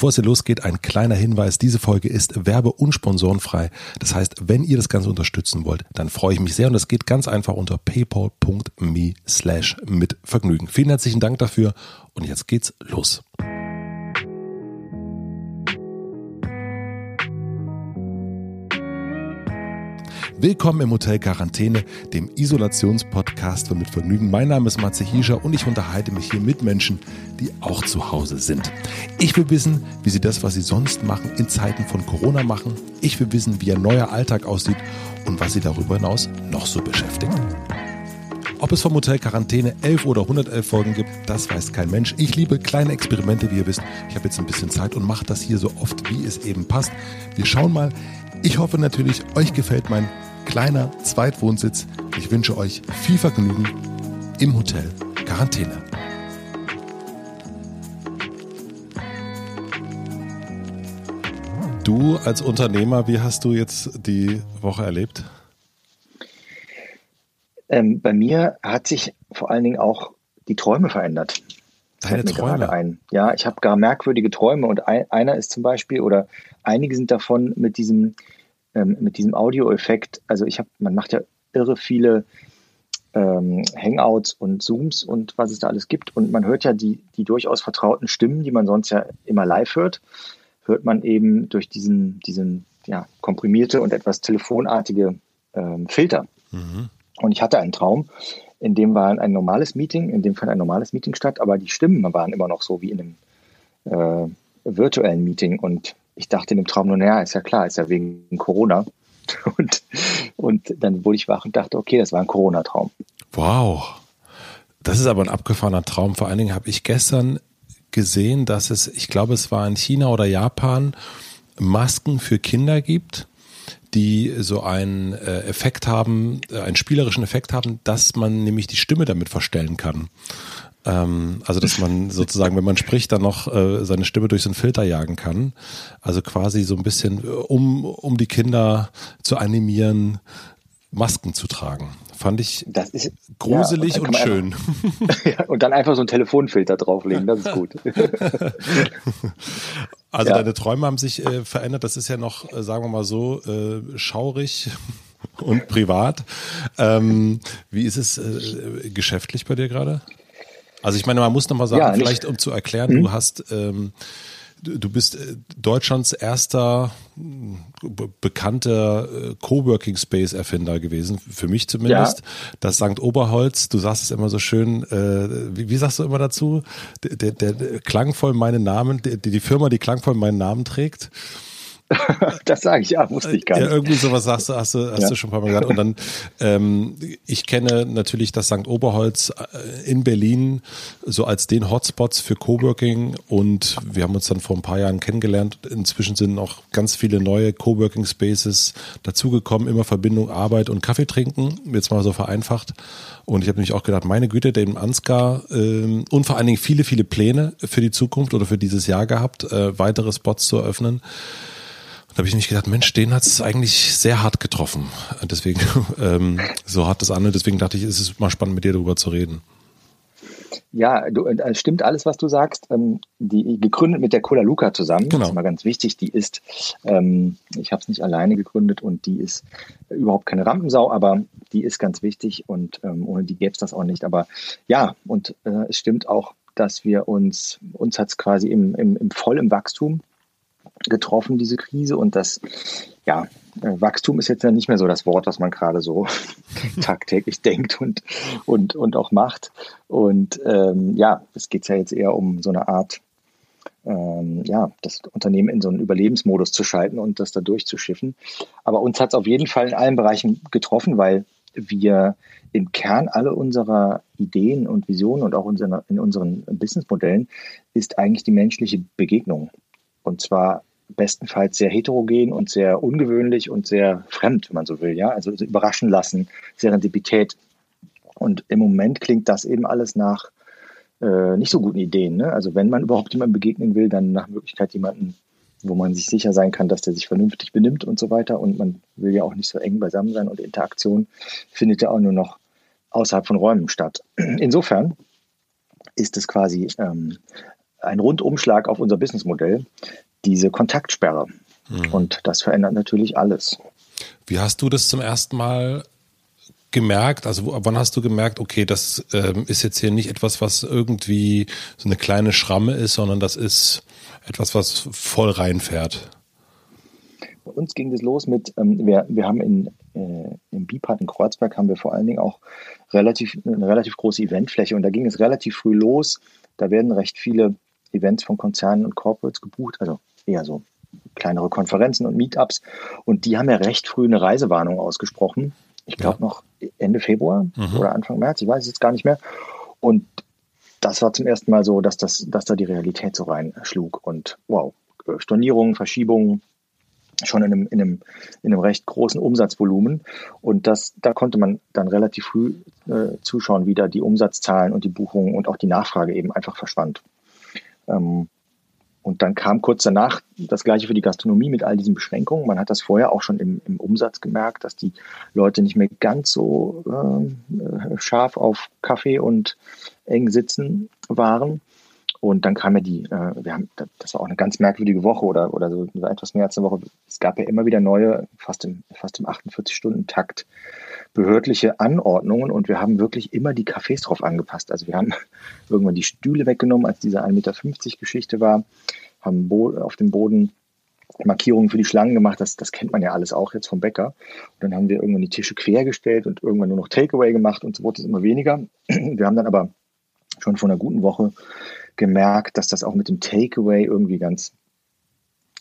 Bevor es hier losgeht, ein kleiner Hinweis. Diese Folge ist werbe- und sponsorenfrei. Das heißt, wenn ihr das Ganze unterstützen wollt, dann freue ich mich sehr und das geht ganz einfach unter paypal.me slash mit Vergnügen. Vielen herzlichen Dank dafür und jetzt geht's los. Willkommen im Hotel Quarantäne, dem Isolationspodcast von Mit Vergnügen. Mein Name ist Matze Hiescher und ich unterhalte mich hier mit Menschen, die auch zu Hause sind. Ich will wissen, wie sie das, was sie sonst machen, in Zeiten von Corona machen. Ich will wissen, wie ihr neuer Alltag aussieht und was sie darüber hinaus noch so beschäftigt. Ob es vom Hotel Quarantäne 11 oder 111 Folgen gibt, das weiß kein Mensch. Ich liebe kleine Experimente, wie ihr wisst. Ich habe jetzt ein bisschen Zeit und mache das hier so oft, wie es eben passt. Wir schauen mal. Ich hoffe natürlich, euch gefällt mein kleiner Zweitwohnsitz. Ich wünsche euch viel Vergnügen im Hotel Quarantäne. Du als Unternehmer, wie hast du jetzt die Woche erlebt? Ähm, bei mir hat sich vor allen Dingen auch die Träume verändert. Deine Träume? Ein. Ja, ich habe gar merkwürdige Träume und ein, einer ist zum Beispiel, oder einige sind davon mit diesem ähm, mit diesem Audioeffekt, also ich habe, man macht ja irre viele ähm, Hangouts und Zooms und was es da alles gibt. Und man hört ja die, die durchaus vertrauten Stimmen, die man sonst ja immer live hört, hört man eben durch diesen, diesen ja, komprimierte und etwas telefonartige ähm, Filter. Mhm. Und ich hatte einen Traum, in dem war ein normales Meeting, in dem fand ein normales Meeting statt, aber die Stimmen waren immer noch so wie in einem äh, virtuellen Meeting. Und ich dachte in dem Traum nur, naja, ist ja klar, ist ja wegen Corona. Und, und dann wurde ich wach und dachte, okay, das war ein Corona-Traum. Wow. Das ist aber ein abgefahrener Traum. Vor allen Dingen habe ich gestern gesehen, dass es, ich glaube, es war in China oder Japan, Masken für Kinder gibt, die so einen äh, Effekt haben, äh, einen spielerischen Effekt haben, dass man nämlich die Stimme damit verstellen kann. Ähm, also, dass man sozusagen, wenn man spricht, dann noch äh, seine Stimme durch so einen Filter jagen kann. Also quasi so ein bisschen, äh, um, um die Kinder zu animieren, Masken zu tragen. Fand ich ist, gruselig ja, und, und schön. Einfach, ja, und dann einfach so einen Telefonfilter drauflegen, das ist gut. also ja. deine Träume haben sich äh, verändert. Das ist ja noch, äh, sagen wir mal so, äh, schaurig und privat. Ähm, wie ist es äh, geschäftlich bei dir gerade? Also ich meine, man muss nochmal sagen, ja, vielleicht um zu erklären, mhm. du hast, ähm, du bist äh, Deutschlands erster bekannter äh, Coworking Space Erfinder gewesen, für mich zumindest. Ja. Das St. Oberholz, du sagst es immer so schön, äh, wie, wie, sagst du immer dazu? Der, der, der klangvoll meinen Namen, die, die Firma, die klangvoll meinen Namen trägt. das sage ich, ja, wusste ich gar nicht. Ja, irgendwie sowas sagst du, hast du, hast ja. du schon ein paar Mal gesagt. Und dann, ähm, ich kenne natürlich das St. Oberholz äh, in Berlin so als den Hotspots für Coworking und wir haben uns dann vor ein paar Jahren kennengelernt. Inzwischen sind noch ganz viele neue Coworking Spaces dazugekommen, immer Verbindung Arbeit und Kaffee trinken, jetzt mal so vereinfacht. Und ich habe nämlich auch gedacht, meine Güte, dem Ansgar ähm, und vor allen Dingen viele, viele Pläne für die Zukunft oder für dieses Jahr gehabt, äh, weitere Spots zu eröffnen. Da habe ich mich gedacht, Mensch, den hat es eigentlich sehr hart getroffen. Deswegen, ähm, so hart das an. Und deswegen dachte ich, es ist mal spannend, mit dir darüber zu reden. Ja, du, äh, stimmt alles, was du sagst. Ähm, die gegründet mit der Cola Luca zusammen. Genau. Das ist mal ganz wichtig. Die ist, ähm, ich habe es nicht alleine gegründet und die ist überhaupt keine Rampensau, aber die ist ganz wichtig und ähm, ohne die gäbe es das auch nicht. Aber ja, und äh, es stimmt auch, dass wir uns, uns hat es quasi im, im, im voll im Wachstum getroffen, diese Krise. Und das, ja, äh, Wachstum ist jetzt ja nicht mehr so das Wort, was man gerade so tagtäglich denkt und, und, und auch macht. Und ähm, ja, es geht ja jetzt eher um so eine Art, ähm, ja, das Unternehmen in so einen Überlebensmodus zu schalten und das da durchzuschiffen. Aber uns hat es auf jeden Fall in allen Bereichen getroffen, weil wir im Kern alle unserer Ideen und Visionen und auch in unseren Businessmodellen ist eigentlich die menschliche Begegnung. Und zwar bestenfalls sehr heterogen und sehr ungewöhnlich und sehr fremd, wenn man so will, ja. Also überraschen lassen, Serendipität. Und im Moment klingt das eben alles nach äh, nicht so guten Ideen. Ne? Also wenn man überhaupt jemandem begegnen will, dann nach Möglichkeit jemanden, wo man sich sicher sein kann, dass der sich vernünftig benimmt und so weiter. Und man will ja auch nicht so eng beisammen sein und Interaktion findet ja auch nur noch außerhalb von Räumen statt. Insofern ist es quasi ähm, ein Rundumschlag auf unser Businessmodell, diese Kontaktsperre. Mhm. Und das verändert natürlich alles. Wie hast du das zum ersten Mal gemerkt? Also wann hast du gemerkt, okay, das ähm, ist jetzt hier nicht etwas, was irgendwie so eine kleine Schramme ist, sondern das ist etwas, was voll reinfährt? Bei uns ging das los mit, ähm, wir, wir haben in, äh, im Bipart in Kreuzberg haben wir vor allen Dingen auch relativ, eine relativ große Eventfläche und da ging es relativ früh los. Da werden recht viele Events von Konzernen und Corporates gebucht, also eher so kleinere Konferenzen und Meetups. Und die haben ja recht früh eine Reisewarnung ausgesprochen. Ich glaube ja. noch Ende Februar mhm. oder Anfang März, ich weiß es jetzt gar nicht mehr. Und das war zum ersten Mal so, dass, das, dass da die Realität so reinschlug. Und wow, Stornierungen, Verschiebungen, schon in einem, in einem, in einem recht großen Umsatzvolumen. Und das, da konnte man dann relativ früh äh, zuschauen, wie da die Umsatzzahlen und die Buchungen und auch die Nachfrage eben einfach verschwand. Ähm, und dann kam kurz danach das gleiche für die Gastronomie mit all diesen Beschränkungen. Man hat das vorher auch schon im, im Umsatz gemerkt, dass die Leute nicht mehr ganz so äh, scharf auf Kaffee und eng sitzen waren. Und dann kam ja die, äh, wir haben, das war auch eine ganz merkwürdige Woche oder, oder so etwas mehr als eine Woche. Es gab ja immer wieder neue, fast im, fast im 48-Stunden-Takt, behördliche Anordnungen und wir haben wirklich immer die Cafés drauf angepasst. Also wir haben irgendwann die Stühle weggenommen, als diese 1,50 Meter Geschichte war, haben auf dem Boden Markierungen für die Schlangen gemacht. Das, das kennt man ja alles auch jetzt vom Bäcker. Und dann haben wir irgendwann die Tische quergestellt und irgendwann nur noch Takeaway gemacht und so wurde es immer weniger. Wir haben dann aber schon vor einer guten Woche gemerkt, dass das auch mit dem Takeaway irgendwie ganz,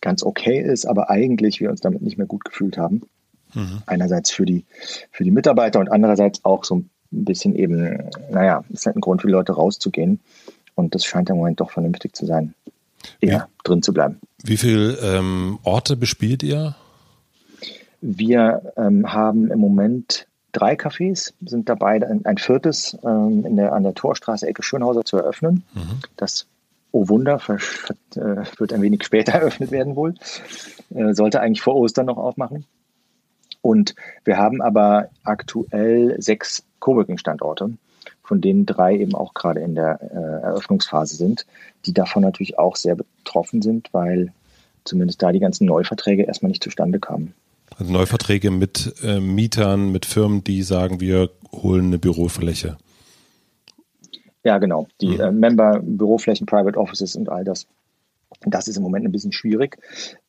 ganz okay ist, aber eigentlich wir uns damit nicht mehr gut gefühlt haben. Mhm. Einerseits für die, für die Mitarbeiter und andererseits auch so ein bisschen eben, naja, ist halt ein Grund für die Leute rauszugehen. Und das scheint im Moment doch vernünftig zu sein, eher ja. drin zu bleiben. Wie viele ähm, Orte bespielt ihr? Wir ähm, haben im Moment drei Cafés, sind dabei, ein, viertes ähm, in der, an der Torstraße Ecke Schönhauser zu eröffnen. Mhm. Das, oh Wunder, äh, wird ein wenig später eröffnet werden wohl. Äh, sollte eigentlich vor Ostern noch aufmachen. Und wir haben aber aktuell sechs Coworking-Standorte, von denen drei eben auch gerade in der äh, Eröffnungsphase sind, die davon natürlich auch sehr betroffen sind, weil zumindest da die ganzen Neuverträge erstmal nicht zustande kamen. Also Neuverträge mit äh, Mietern, mit Firmen, die sagen, wir holen eine Bürofläche. Ja, genau. Die mhm. äh, Member, Büroflächen, Private Offices und all das. Das ist im Moment ein bisschen schwierig.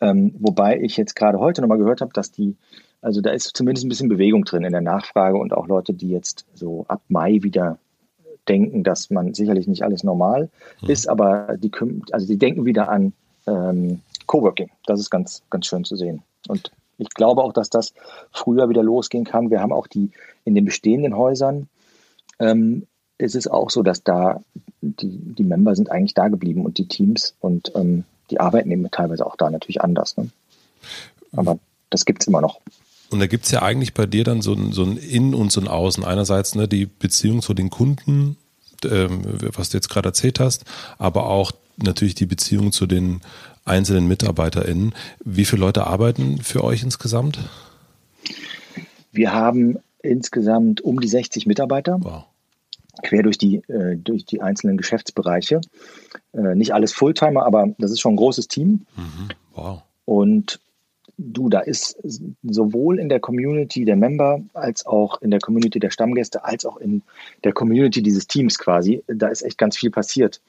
Ähm, wobei ich jetzt gerade heute nochmal gehört habe, dass die, also da ist zumindest ein bisschen Bewegung drin in der Nachfrage und auch Leute, die jetzt so ab Mai wieder denken, dass man sicherlich nicht alles normal mhm. ist, aber die, also die denken wieder an ähm, Coworking. Das ist ganz, ganz schön zu sehen. Und ich glaube auch, dass das früher wieder losgehen kann. Wir haben auch die in den bestehenden Häusern, ähm, ist es auch so, dass da die, die Member sind eigentlich da geblieben und die Teams und ähm, die arbeiten eben teilweise auch da natürlich anders. Ne? Aber das gibt es immer noch. Und da gibt es ja eigentlich bei dir dann so ein, so ein In und so ein Außen. Einerseits ne, die Beziehung zu den Kunden, ähm, was du jetzt gerade erzählt hast, aber auch natürlich die Beziehung zu den einzelnen MitarbeiterInnen. Wie viele Leute arbeiten für euch insgesamt? Wir haben insgesamt um die 60 Mitarbeiter. Wow. Quer durch die, äh, durch die einzelnen Geschäftsbereiche. Äh, nicht alles Fulltimer, aber das ist schon ein großes Team. Mhm. Wow. Und du, da ist sowohl in der Community der Member als auch in der Community der Stammgäste, als auch in der Community dieses Teams quasi, da ist echt ganz viel passiert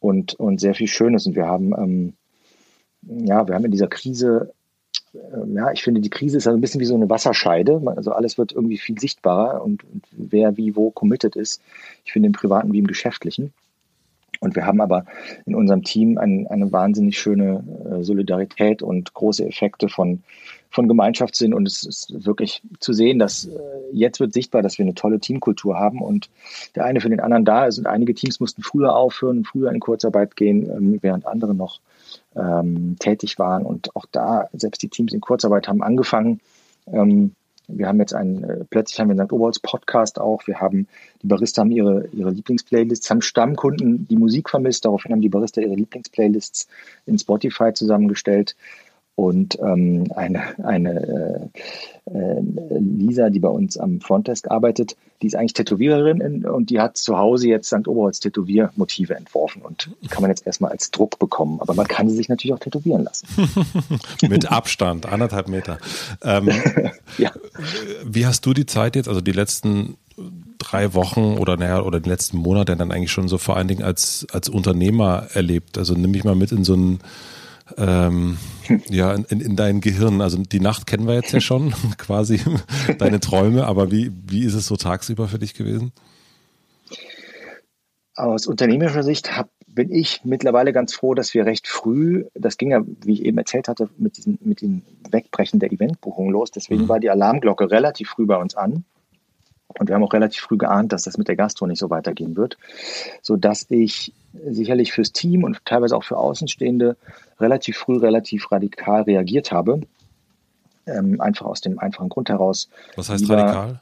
und, und sehr viel Schönes. Und wir haben ähm, ja, wir haben in dieser Krise, äh, ja, ich finde, die Krise ist ein bisschen wie so eine Wasserscheide. Also alles wird irgendwie viel sichtbarer und, und wer wie wo committed ist. Ich finde im Privaten wie im Geschäftlichen. Und wir haben aber in unserem Team ein, eine wahnsinnig schöne äh, Solidarität und große Effekte von, von Gemeinschaftssinn. Und es ist wirklich zu sehen, dass äh, jetzt wird sichtbar, dass wir eine tolle Teamkultur haben und der eine für den anderen da ist. Und einige Teams mussten früher aufhören, früher in Kurzarbeit gehen, ähm, während andere noch ähm, tätig waren. Und auch da, selbst die Teams in Kurzarbeit haben angefangen. Ähm, wir haben jetzt einen, äh, plötzlich haben wir einen St. Oberholz Podcast auch. Wir haben, die Barista haben ihre, ihre Lieblingsplaylists, haben Stammkunden die Musik vermisst. Daraufhin haben die Barista ihre Lieblingsplaylists in Spotify zusammengestellt. Und ähm, eine, eine äh, äh, Lisa, die bei uns am Frontdesk arbeitet, die ist eigentlich Tätowiererin in, und die hat zu Hause jetzt St. Oberholz Tätowiermotive entworfen und kann man jetzt erstmal als Druck bekommen. Aber man kann sie sich natürlich auch tätowieren lassen. Mit Abstand, anderthalb Meter. Ähm, ja. Wie hast du die Zeit jetzt, also die letzten drei Wochen oder naja, oder den letzten Monat dann eigentlich schon so vor allen Dingen als, als Unternehmer erlebt? Also nimm mich mal mit in so einen ähm, ja, in, in dein Gehirn. Also die Nacht kennen wir jetzt ja schon, quasi deine Träume, aber wie, wie ist es so tagsüber für dich gewesen? Aus unternehmerischer Sicht hab, bin ich mittlerweile ganz froh, dass wir recht früh, das ging ja, wie ich eben erzählt hatte, mit, diesen, mit dem Wegbrechen der Eventbuchung los. Deswegen mhm. war die Alarmglocke relativ früh bei uns an. Und wir haben auch relativ früh geahnt, dass das mit der Gastro nicht so weitergehen wird, sodass ich sicherlich fürs Team und teilweise auch für Außenstehende relativ früh, relativ radikal reagiert habe. Ähm, einfach aus dem einfachen Grund heraus. Was heißt radikal?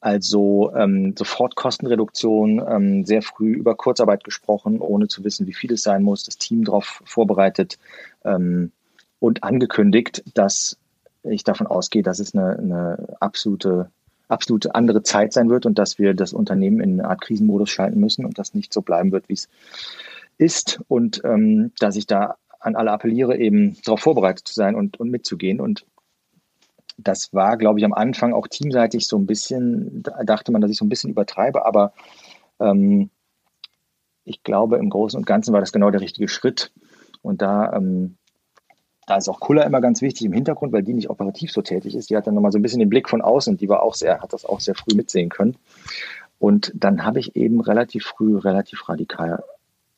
Also ähm, sofort Kostenreduktion, ähm, sehr früh über Kurzarbeit gesprochen, ohne zu wissen, wie viel es sein muss, das Team darauf vorbereitet ähm, und angekündigt, dass ich davon ausgehe, dass es eine, eine absolute absolut andere Zeit sein wird und dass wir das Unternehmen in eine Art Krisenmodus schalten müssen und das nicht so bleiben wird, wie es ist. Und ähm, dass ich da an alle appelliere, eben darauf vorbereitet zu sein und, und mitzugehen. Und das war, glaube ich, am Anfang auch teamseitig so ein bisschen, da dachte man, dass ich so ein bisschen übertreibe, aber ähm, ich glaube, im Großen und Ganzen war das genau der richtige Schritt. Und da ähm, da ist auch Kulla immer ganz wichtig im Hintergrund, weil die nicht operativ so tätig ist. Die hat dann nochmal so ein bisschen den Blick von außen die war auch sehr, hat das auch sehr früh mitsehen können. Und dann habe ich eben relativ früh, relativ radikal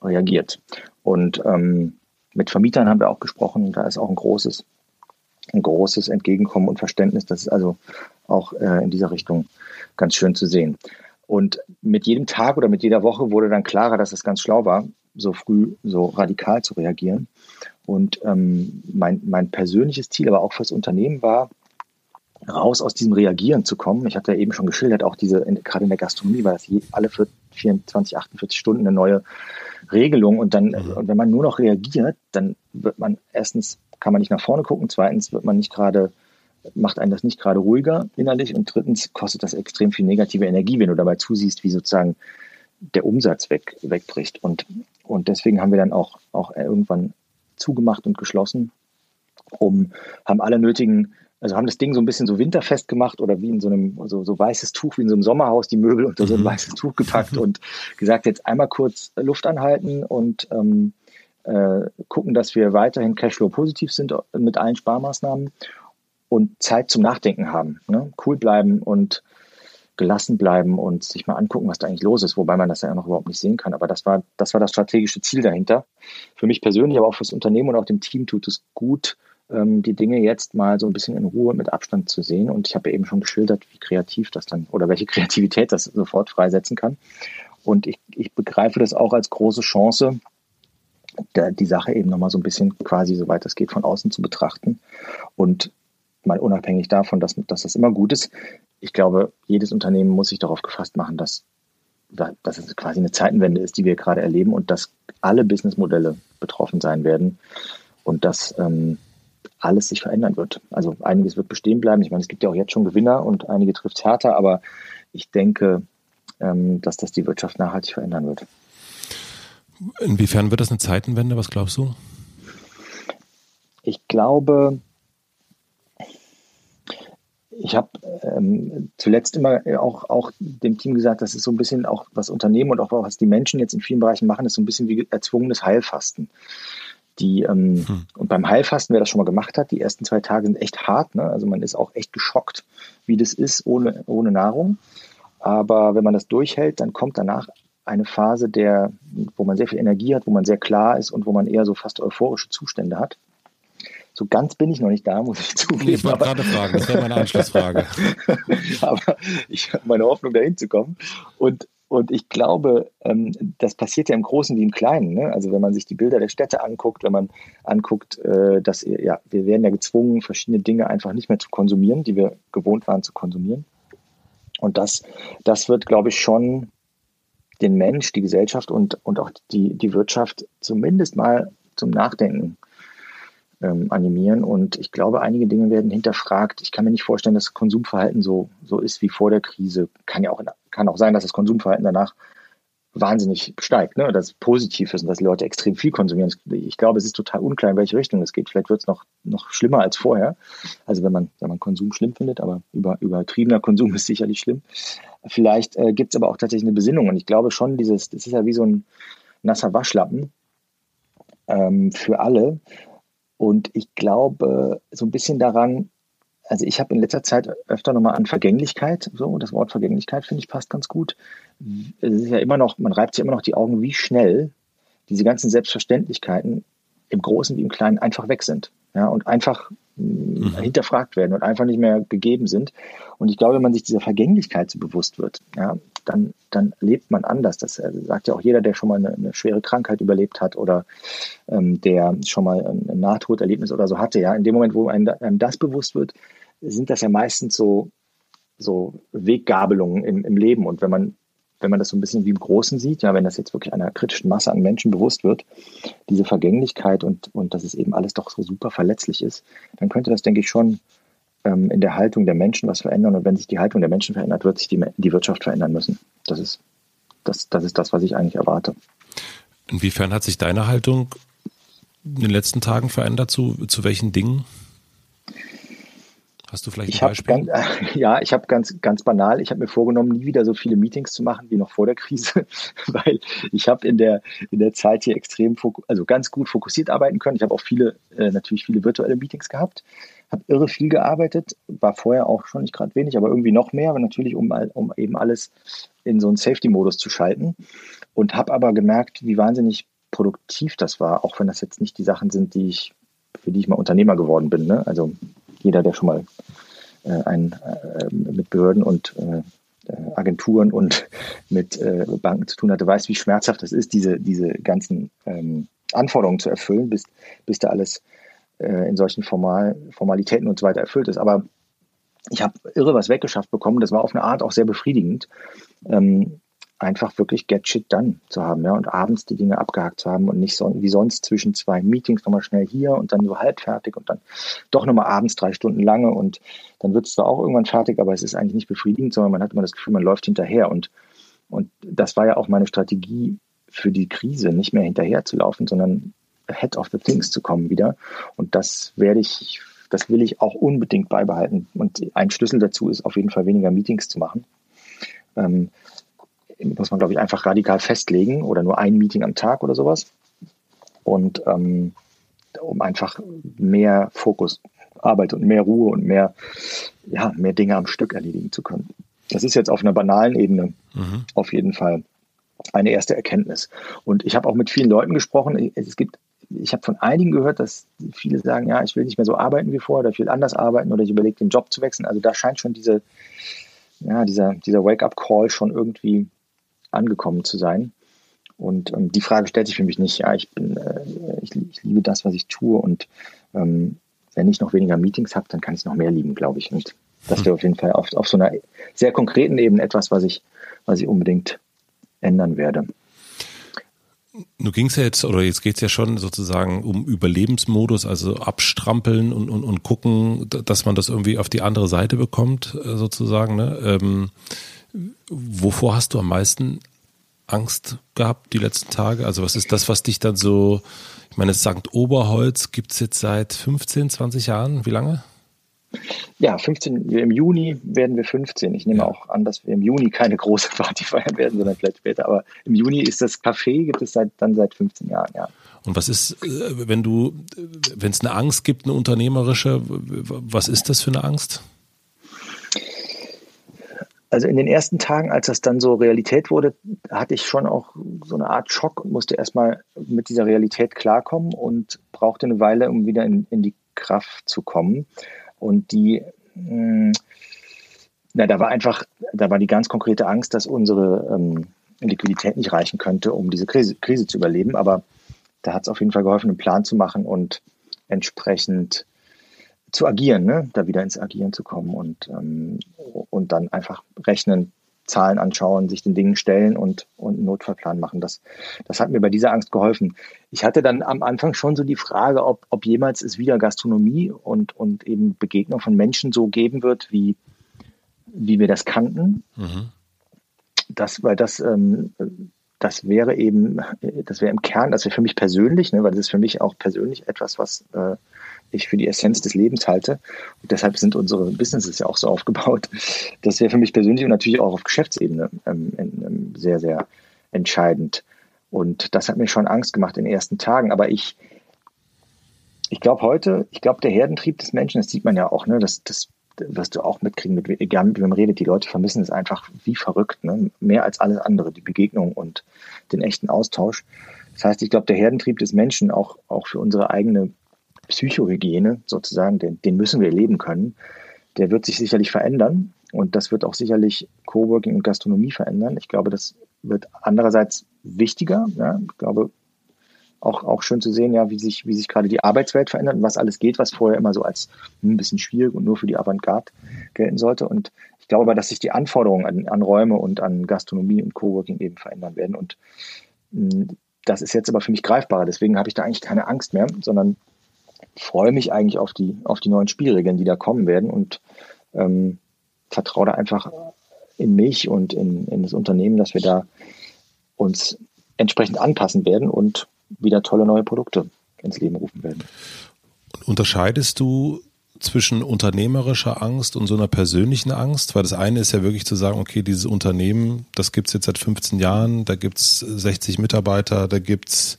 reagiert. Und ähm, mit Vermietern haben wir auch gesprochen. Da ist auch ein großes, ein großes Entgegenkommen und Verständnis. Das ist also auch äh, in dieser Richtung ganz schön zu sehen. Und mit jedem Tag oder mit jeder Woche wurde dann klarer, dass es ganz schlau war, so früh so radikal zu reagieren. Und ähm, mein, mein persönliches Ziel, aber auch fürs Unternehmen war, raus aus diesem Reagieren zu kommen. Ich hatte ja eben schon geschildert, auch diese, gerade in der Gastronomie war das je, alle 24, 48 Stunden eine neue Regelung. Und dann, mhm. und wenn man nur noch reagiert, dann wird man erstens kann man nicht nach vorne gucken, zweitens wird man nicht gerade, macht einen das nicht gerade ruhiger innerlich und drittens kostet das extrem viel negative Energie, wenn du dabei zusiehst, wie sozusagen der Umsatz weg, wegbricht. Und, und deswegen haben wir dann auch, auch irgendwann zugemacht und geschlossen, um, haben alle nötigen, also haben das Ding so ein bisschen so winterfest gemacht oder wie in so einem, so, so weißes Tuch, wie in so einem Sommerhaus, die Möbel unter so ein mhm. weißes Tuch gepackt und gesagt, jetzt einmal kurz Luft anhalten und ähm, äh, gucken, dass wir weiterhin Cashflow positiv sind mit allen Sparmaßnahmen und Zeit zum Nachdenken haben. Ne? Cool bleiben und gelassen bleiben und sich mal angucken, was da eigentlich los ist, wobei man das ja noch überhaupt nicht sehen kann. Aber das war, das war das strategische Ziel dahinter. Für mich persönlich, aber auch fürs Unternehmen und auch dem Team tut es gut, ähm, die Dinge jetzt mal so ein bisschen in Ruhe mit Abstand zu sehen. Und ich habe eben schon geschildert, wie kreativ das dann oder welche Kreativität das sofort freisetzen kann. Und ich, ich begreife das auch als große Chance, die Sache eben nochmal so ein bisschen quasi, soweit es geht, von außen zu betrachten und mal unabhängig davon, dass, dass das immer gut ist. Ich glaube, jedes Unternehmen muss sich darauf gefasst machen, dass, dass es quasi eine Zeitenwende ist, die wir gerade erleben und dass alle Businessmodelle betroffen sein werden und dass ähm, alles sich verändern wird. Also einiges wird bestehen bleiben. Ich meine, es gibt ja auch jetzt schon Gewinner und einige trifft es härter, aber ich denke, ähm, dass das die Wirtschaft nachhaltig verändern wird. Inwiefern wird das eine Zeitenwende? Was glaubst du? Ich glaube, ich habe ähm, zuletzt immer auch, auch dem Team gesagt, das ist so ein bisschen auch was Unternehmen und auch was die Menschen jetzt in vielen Bereichen machen, ist so ein bisschen wie erzwungenes Heilfasten. Die, ähm, hm. Und beim Heilfasten, wer das schon mal gemacht hat, die ersten zwei Tage sind echt hart. Ne? Also man ist auch echt geschockt, wie das ist ohne, ohne Nahrung. Aber wenn man das durchhält, dann kommt danach eine Phase, der, wo man sehr viel Energie hat, wo man sehr klar ist und wo man eher so fast euphorische Zustände hat. So ganz bin ich noch nicht da, muss ich zugeben. Ich wollte gerade fragen, das wäre meine Anschlussfrage. aber ich habe meine Hoffnung, dahin zu kommen. Und, und ich glaube, ähm, das passiert ja im Großen wie im Kleinen. Ne? Also wenn man sich die Bilder der Städte anguckt, wenn man anguckt, äh, dass ja, wir werden ja gezwungen, verschiedene Dinge einfach nicht mehr zu konsumieren, die wir gewohnt waren zu konsumieren. Und das, das wird, glaube ich, schon den Mensch, die Gesellschaft und, und auch die, die Wirtschaft zumindest mal zum Nachdenken ähm, animieren. Und ich glaube, einige Dinge werden hinterfragt. Ich kann mir nicht vorstellen, dass das Konsumverhalten so, so ist wie vor der Krise. Kann ja auch, kann auch sein, dass das Konsumverhalten danach wahnsinnig steigt, ne? dass es positiv ist und dass Leute extrem viel konsumieren. Ich glaube, es ist total unklar, in welche Richtung es geht. Vielleicht wird es noch, noch schlimmer als vorher. Also wenn man, wenn man Konsum schlimm findet, aber über, übertriebener Konsum ist sicherlich schlimm. Vielleicht äh, gibt es aber auch tatsächlich eine Besinnung. Und ich glaube schon, dieses, das ist ja wie so ein nasser Waschlappen ähm, für alle. Und ich glaube so ein bisschen daran, also ich habe in letzter Zeit öfter nochmal an Vergänglichkeit, so das Wort Vergänglichkeit finde ich passt ganz gut. Es ist ja immer noch, man reibt sich immer noch die Augen, wie schnell diese ganzen Selbstverständlichkeiten im Großen wie im Kleinen einfach weg sind. Ja, und einfach mhm. hinterfragt werden und einfach nicht mehr gegeben sind. Und ich glaube, wenn man sich dieser Vergänglichkeit so bewusst wird, ja, dann, dann lebt man anders. Das äh, sagt ja auch jeder, der schon mal eine, eine schwere Krankheit überlebt hat oder ähm, der schon mal ein Nahtoderlebnis oder so hatte. Ja, in dem Moment, wo einem, einem das bewusst wird, sind das ja meistens so, so Weggabelungen im, im Leben. Und wenn man wenn man das so ein bisschen wie im Großen sieht, ja, wenn das jetzt wirklich einer kritischen Masse an Menschen bewusst wird, diese Vergänglichkeit und, und dass es eben alles doch so super verletzlich ist, dann könnte das, denke ich, schon ähm, in der Haltung der Menschen was verändern. Und wenn sich die Haltung der Menschen verändert, wird sich die, die Wirtschaft verändern müssen. Das ist das, das ist das, was ich eigentlich erwarte. Inwiefern hat sich deine Haltung in den letzten Tagen verändert? Zu, zu welchen Dingen? Hast du vielleicht ein Beispiel? Ganz, ja, ich habe ganz, ganz banal, ich habe mir vorgenommen, nie wieder so viele Meetings zu machen wie noch vor der Krise, weil ich habe in der, in der Zeit hier extrem, also ganz gut fokussiert arbeiten können. Ich habe auch viele, äh, natürlich viele virtuelle Meetings gehabt, habe irre viel gearbeitet, war vorher auch schon nicht gerade wenig, aber irgendwie noch mehr, aber natürlich, um, um eben alles in so einen Safety-Modus zu schalten und habe aber gemerkt, wie wahnsinnig produktiv das war, auch wenn das jetzt nicht die Sachen sind, die ich, für die ich mal Unternehmer geworden bin. Ne? Also jeder, der schon mal äh, ein, äh, mit Behörden und äh, Agenturen und mit äh, Banken zu tun hatte, weiß, wie schmerzhaft es ist, diese, diese ganzen ähm, Anforderungen zu erfüllen, bis, bis da alles äh, in solchen Formal, Formalitäten und so weiter erfüllt ist. Aber ich habe irre was weggeschafft bekommen. Das war auf eine Art auch sehr befriedigend. Ähm, einfach wirklich Get Shit Done zu haben, ja, und abends die Dinge abgehakt zu haben und nicht so, wie sonst zwischen zwei Meetings nochmal schnell hier und dann so halb fertig und dann doch nochmal abends drei Stunden lange und dann wird es zwar auch irgendwann fertig, aber es ist eigentlich nicht befriedigend, sondern man hat immer das Gefühl, man läuft hinterher und, und das war ja auch meine Strategie für die Krise, nicht mehr hinterher zu laufen, sondern ahead of the things zu kommen wieder und das werde ich, das will ich auch unbedingt beibehalten und ein Schlüssel dazu ist auf jeden Fall weniger Meetings zu machen. Ähm, muss man, glaube ich, einfach radikal festlegen oder nur ein Meeting am Tag oder sowas. Und ähm, um einfach mehr Fokus, Arbeit und mehr Ruhe und mehr, ja, mehr Dinge am Stück erledigen zu können. Das ist jetzt auf einer banalen Ebene mhm. auf jeden Fall eine erste Erkenntnis. Und ich habe auch mit vielen Leuten gesprochen. Es gibt, ich habe von einigen gehört, dass viele sagen, ja, ich will nicht mehr so arbeiten wie vorher oder ich will anders arbeiten oder ich überlege, den Job zu wechseln. Also da scheint schon diese, ja, dieser, dieser Wake-up-Call schon irgendwie angekommen zu sein. Und ähm, die Frage stellt sich für mich nicht. Ja, ich bin, äh, ich, ich, liebe das, was ich tue. Und ähm, wenn ich noch weniger Meetings habe, dann kann ich es noch mehr lieben, glaube ich. Und das wäre auf jeden Fall auf, auf so einer sehr konkreten Ebene etwas, was ich, was ich unbedingt ändern werde. Du ging's ja jetzt, oder jetzt geht es ja schon sozusagen um Überlebensmodus, also abstrampeln und, und, und gucken, dass man das irgendwie auf die andere Seite bekommt, äh, sozusagen. Ne? Ähm, Wovor hast du am meisten Angst gehabt die letzten Tage? Also was ist das, was dich dann so, ich meine, St. Oberholz gibt es jetzt seit 15, 20 Jahren. Wie lange? Ja, 15, im Juni werden wir 15. Ich nehme ja. auch an, dass wir im Juni keine große Party feiern werden, sondern vielleicht später. Aber im Juni ist das Café, gibt es seit, dann seit 15 Jahren, ja. Und was ist, äh, wenn du, wenn es eine Angst gibt, eine unternehmerische, was ist das für eine Angst? Also in den ersten Tagen, als das dann so Realität wurde, hatte ich schon auch so eine Art Schock und musste erstmal mit dieser Realität klarkommen und brauchte eine Weile, um wieder in, in die Kraft zu kommen. Und die, mh, hm, na, da war einfach, da war die ganz konkrete Angst, dass unsere ähm, Liquidität nicht reichen könnte, um diese Krise, Krise zu überleben. Aber da hat es auf jeden Fall geholfen, einen Plan zu machen und entsprechend zu agieren, ne? da wieder ins Agieren zu kommen und, ähm, und dann einfach rechnen, Zahlen anschauen, sich den Dingen stellen und, und einen Notfallplan machen. Das, das hat mir bei dieser Angst geholfen. Ich hatte dann am Anfang schon so die Frage, ob, ob jemals es wieder Gastronomie und, und eben Begegnung von Menschen so geben wird, wie, wie wir das kannten. Mhm. Das, weil das, ähm, das wäre eben, das wäre im Kern, das wäre für mich persönlich, ne, weil das ist für mich auch persönlich etwas, was äh, ich für die Essenz des Lebens halte. Und deshalb sind unsere Businesses ja auch so aufgebaut. Das wäre für mich persönlich und natürlich auch auf Geschäftsebene ähm, ähm, sehr, sehr entscheidend. Und das hat mir schon Angst gemacht in den ersten Tagen. Aber ich, ich glaube heute, ich glaube, der Herdentrieb des Menschen, das sieht man ja auch, ne, das, das wirst du auch mitkriegen, mit, egal mit wem redet, die Leute vermissen es einfach wie verrückt, ne? mehr als alles andere, die Begegnung und den echten Austausch. Das heißt, ich glaube, der Herdentrieb des Menschen, auch, auch für unsere eigene Psychohygiene sozusagen, den, den müssen wir leben können, der wird sich sicherlich verändern und das wird auch sicherlich Coworking und Gastronomie verändern. Ich glaube, das wird andererseits wichtiger. Ja? Ich glaube, auch, auch schön zu sehen, ja, wie sich, wie sich gerade die Arbeitswelt verändert und was alles geht, was vorher immer so als ein bisschen schwierig und nur für die Avantgarde gelten sollte. Und ich glaube aber, dass sich die Anforderungen an, an Räume und an Gastronomie und Coworking eben verändern werden. Und mh, das ist jetzt aber für mich greifbarer. Deswegen habe ich da eigentlich keine Angst mehr, sondern freue mich eigentlich auf die, auf die neuen Spielregeln, die da kommen werden und ähm, vertraue da einfach in mich und in, in das Unternehmen, dass wir da uns entsprechend anpassen werden und wieder tolle neue Produkte ins Leben rufen werden. Unterscheidest du zwischen unternehmerischer Angst und so einer persönlichen Angst? Weil das eine ist ja wirklich zu sagen, okay, dieses Unternehmen, das gibt es jetzt seit 15 Jahren, da gibt es 60 Mitarbeiter, da gibt es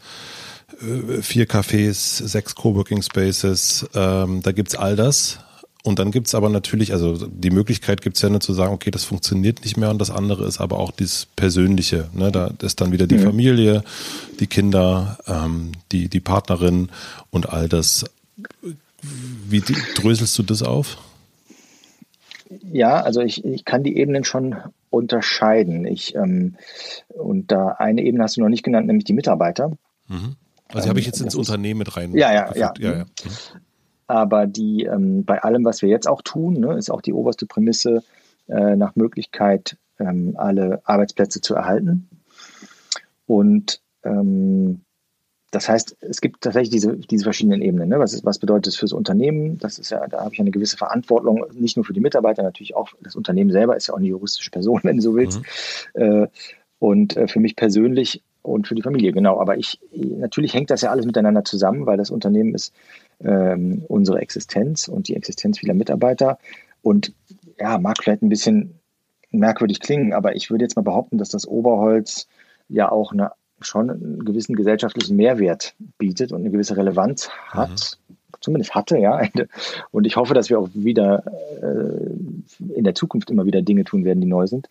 vier Cafés, sechs Coworking Spaces, ähm, da gibt's all das. Und dann gibt's aber natürlich, also die Möglichkeit gibt's ja nur zu sagen, okay, das funktioniert nicht mehr und das andere ist aber auch dieses Persönliche. Ne? Da ist dann wieder die mhm. Familie, die Kinder, ähm, die, die Partnerin und all das. Wie dröselst du das auf? Ja, also ich, ich kann die Ebenen schon unterscheiden. Ich, ähm, und da eine Ebene hast du noch nicht genannt, nämlich die Mitarbeiter. Mhm. Also habe ich jetzt ins Unternehmen mit rein. Ja, ja, ja. ja, ja. Aber die, ähm, bei allem, was wir jetzt auch tun, ne, ist auch die oberste Prämisse, äh, nach Möglichkeit ähm, alle Arbeitsplätze zu erhalten. Und ähm, das heißt, es gibt tatsächlich diese, diese verschiedenen Ebenen. Ne? Was, ist, was bedeutet es fürs Unternehmen? Das ist ja, da habe ich eine gewisse Verantwortung, nicht nur für die Mitarbeiter, natürlich auch das Unternehmen selber ist ja auch eine juristische Person, wenn du so willst. Mhm. Äh, und äh, für mich persönlich und für die Familie, genau. Aber ich, natürlich hängt das ja alles miteinander zusammen, weil das Unternehmen ist ähm, unsere Existenz und die Existenz vieler Mitarbeiter. Und ja, mag vielleicht ein bisschen merkwürdig klingen, aber ich würde jetzt mal behaupten, dass das Oberholz ja auch eine, schon einen gewissen gesellschaftlichen Mehrwert bietet und eine gewisse Relevanz hat. Mhm. Zumindest hatte, ja. Und ich hoffe, dass wir auch wieder äh, in der Zukunft immer wieder Dinge tun werden, die neu sind.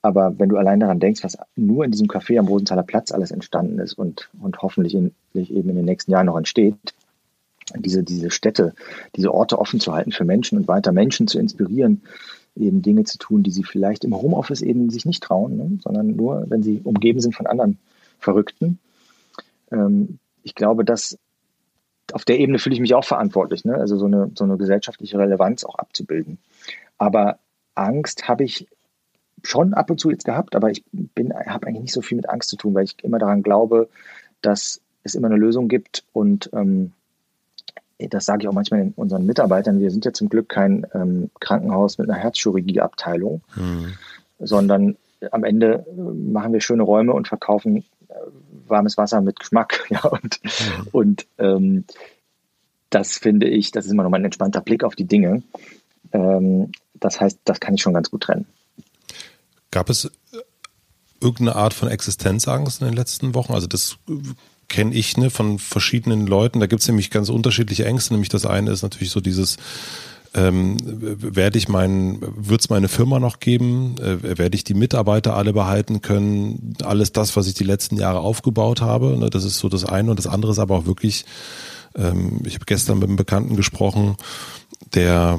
Aber wenn du allein daran denkst, was nur in diesem Café am Rosenthaler Platz alles entstanden ist und, und hoffentlich in, eben in den nächsten Jahren noch entsteht, diese, diese Städte, diese Orte offen zu halten für Menschen und weiter Menschen zu inspirieren, eben Dinge zu tun, die sie vielleicht im Homeoffice eben sich nicht trauen, ne? sondern nur, wenn sie umgeben sind von anderen Verrückten. Ähm, ich glaube, dass auf der Ebene fühle ich mich auch verantwortlich, ne? also so eine, so eine gesellschaftliche Relevanz auch abzubilden. Aber Angst habe ich schon ab und zu jetzt gehabt, aber ich bin, habe eigentlich nicht so viel mit Angst zu tun, weil ich immer daran glaube, dass es immer eine Lösung gibt und ähm, das sage ich auch manchmal in unseren Mitarbeitern, wir sind ja zum Glück kein ähm, Krankenhaus mit einer Herzchirurgieabteilung, mhm. sondern am Ende äh, machen wir schöne Räume und verkaufen äh, warmes Wasser mit Geschmack. Ja, und mhm. und ähm, das finde ich, das ist immer nochmal ein entspannter Blick auf die Dinge. Ähm, das heißt, das kann ich schon ganz gut trennen. Gab es äh, irgendeine Art von Existenzangst in den letzten Wochen? Also das kenne ich ne, von verschiedenen Leuten. Da gibt es nämlich ganz unterschiedliche Ängste. Nämlich das eine ist natürlich so dieses, ähm, werde ich meinen, wird es meine Firma noch geben? Äh, werde ich die Mitarbeiter alle behalten können? Alles das, was ich die letzten Jahre aufgebaut habe. Ne, das ist so das eine. Und das andere ist aber auch wirklich, ähm, ich habe gestern mit einem Bekannten gesprochen, der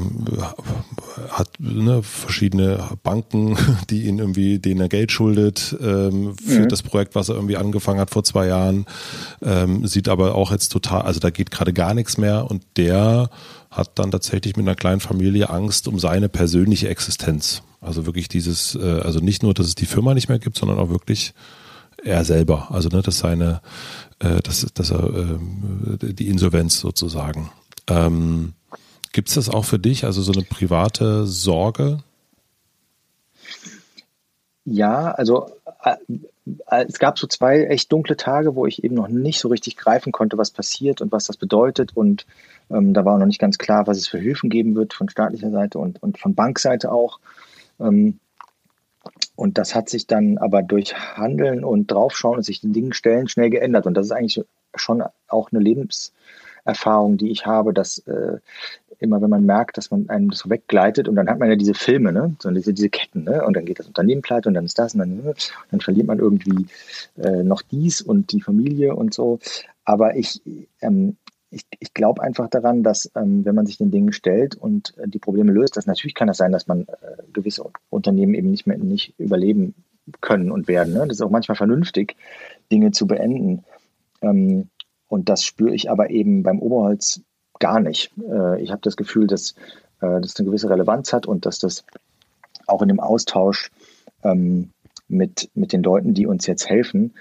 hat ne, verschiedene Banken, die ihn irgendwie, denen er Geld schuldet ähm, für mhm. das Projekt, was er irgendwie angefangen hat vor zwei Jahren, ähm, sieht aber auch jetzt total, also da geht gerade gar nichts mehr und der hat dann tatsächlich mit einer kleinen Familie Angst um seine persönliche Existenz. Also wirklich dieses, äh, also nicht nur, dass es die Firma nicht mehr gibt, sondern auch wirklich er selber. Also ne, dass seine, äh, dass, dass er äh, die Insolvenz sozusagen. Ähm, Gibt es das auch für dich, also so eine private Sorge? Ja, also äh, äh, es gab so zwei echt dunkle Tage, wo ich eben noch nicht so richtig greifen konnte, was passiert und was das bedeutet. Und ähm, da war noch nicht ganz klar, was es für Hilfen geben wird von staatlicher Seite und, und von Bankseite auch. Ähm, und das hat sich dann aber durch Handeln und Draufschauen und sich den Dingen stellen schnell geändert. Und das ist eigentlich schon auch eine Lebenserfahrung, die ich habe, dass äh, immer, wenn man merkt, dass man einem so weggleitet und dann hat man ja diese Filme, ne? so diese, diese Ketten, ne? und dann geht das Unternehmen pleite und dann ist das und dann, ne? dann verliert man irgendwie äh, noch dies und die Familie und so. Aber ich, ähm, ich, ich glaube einfach daran, dass ähm, wenn man sich den Dingen stellt und äh, die Probleme löst, dass natürlich kann das sein, dass man äh, gewisse Unternehmen eben nicht mehr nicht überleben können und werden. Ne? Das ist auch manchmal vernünftig, Dinge zu beenden. Ähm, und das spüre ich aber eben beim Oberholz gar nicht. Äh, ich habe das Gefühl, dass äh, das eine gewisse Relevanz hat und dass das auch in dem Austausch ähm, mit, mit den Leuten, die uns jetzt helfen,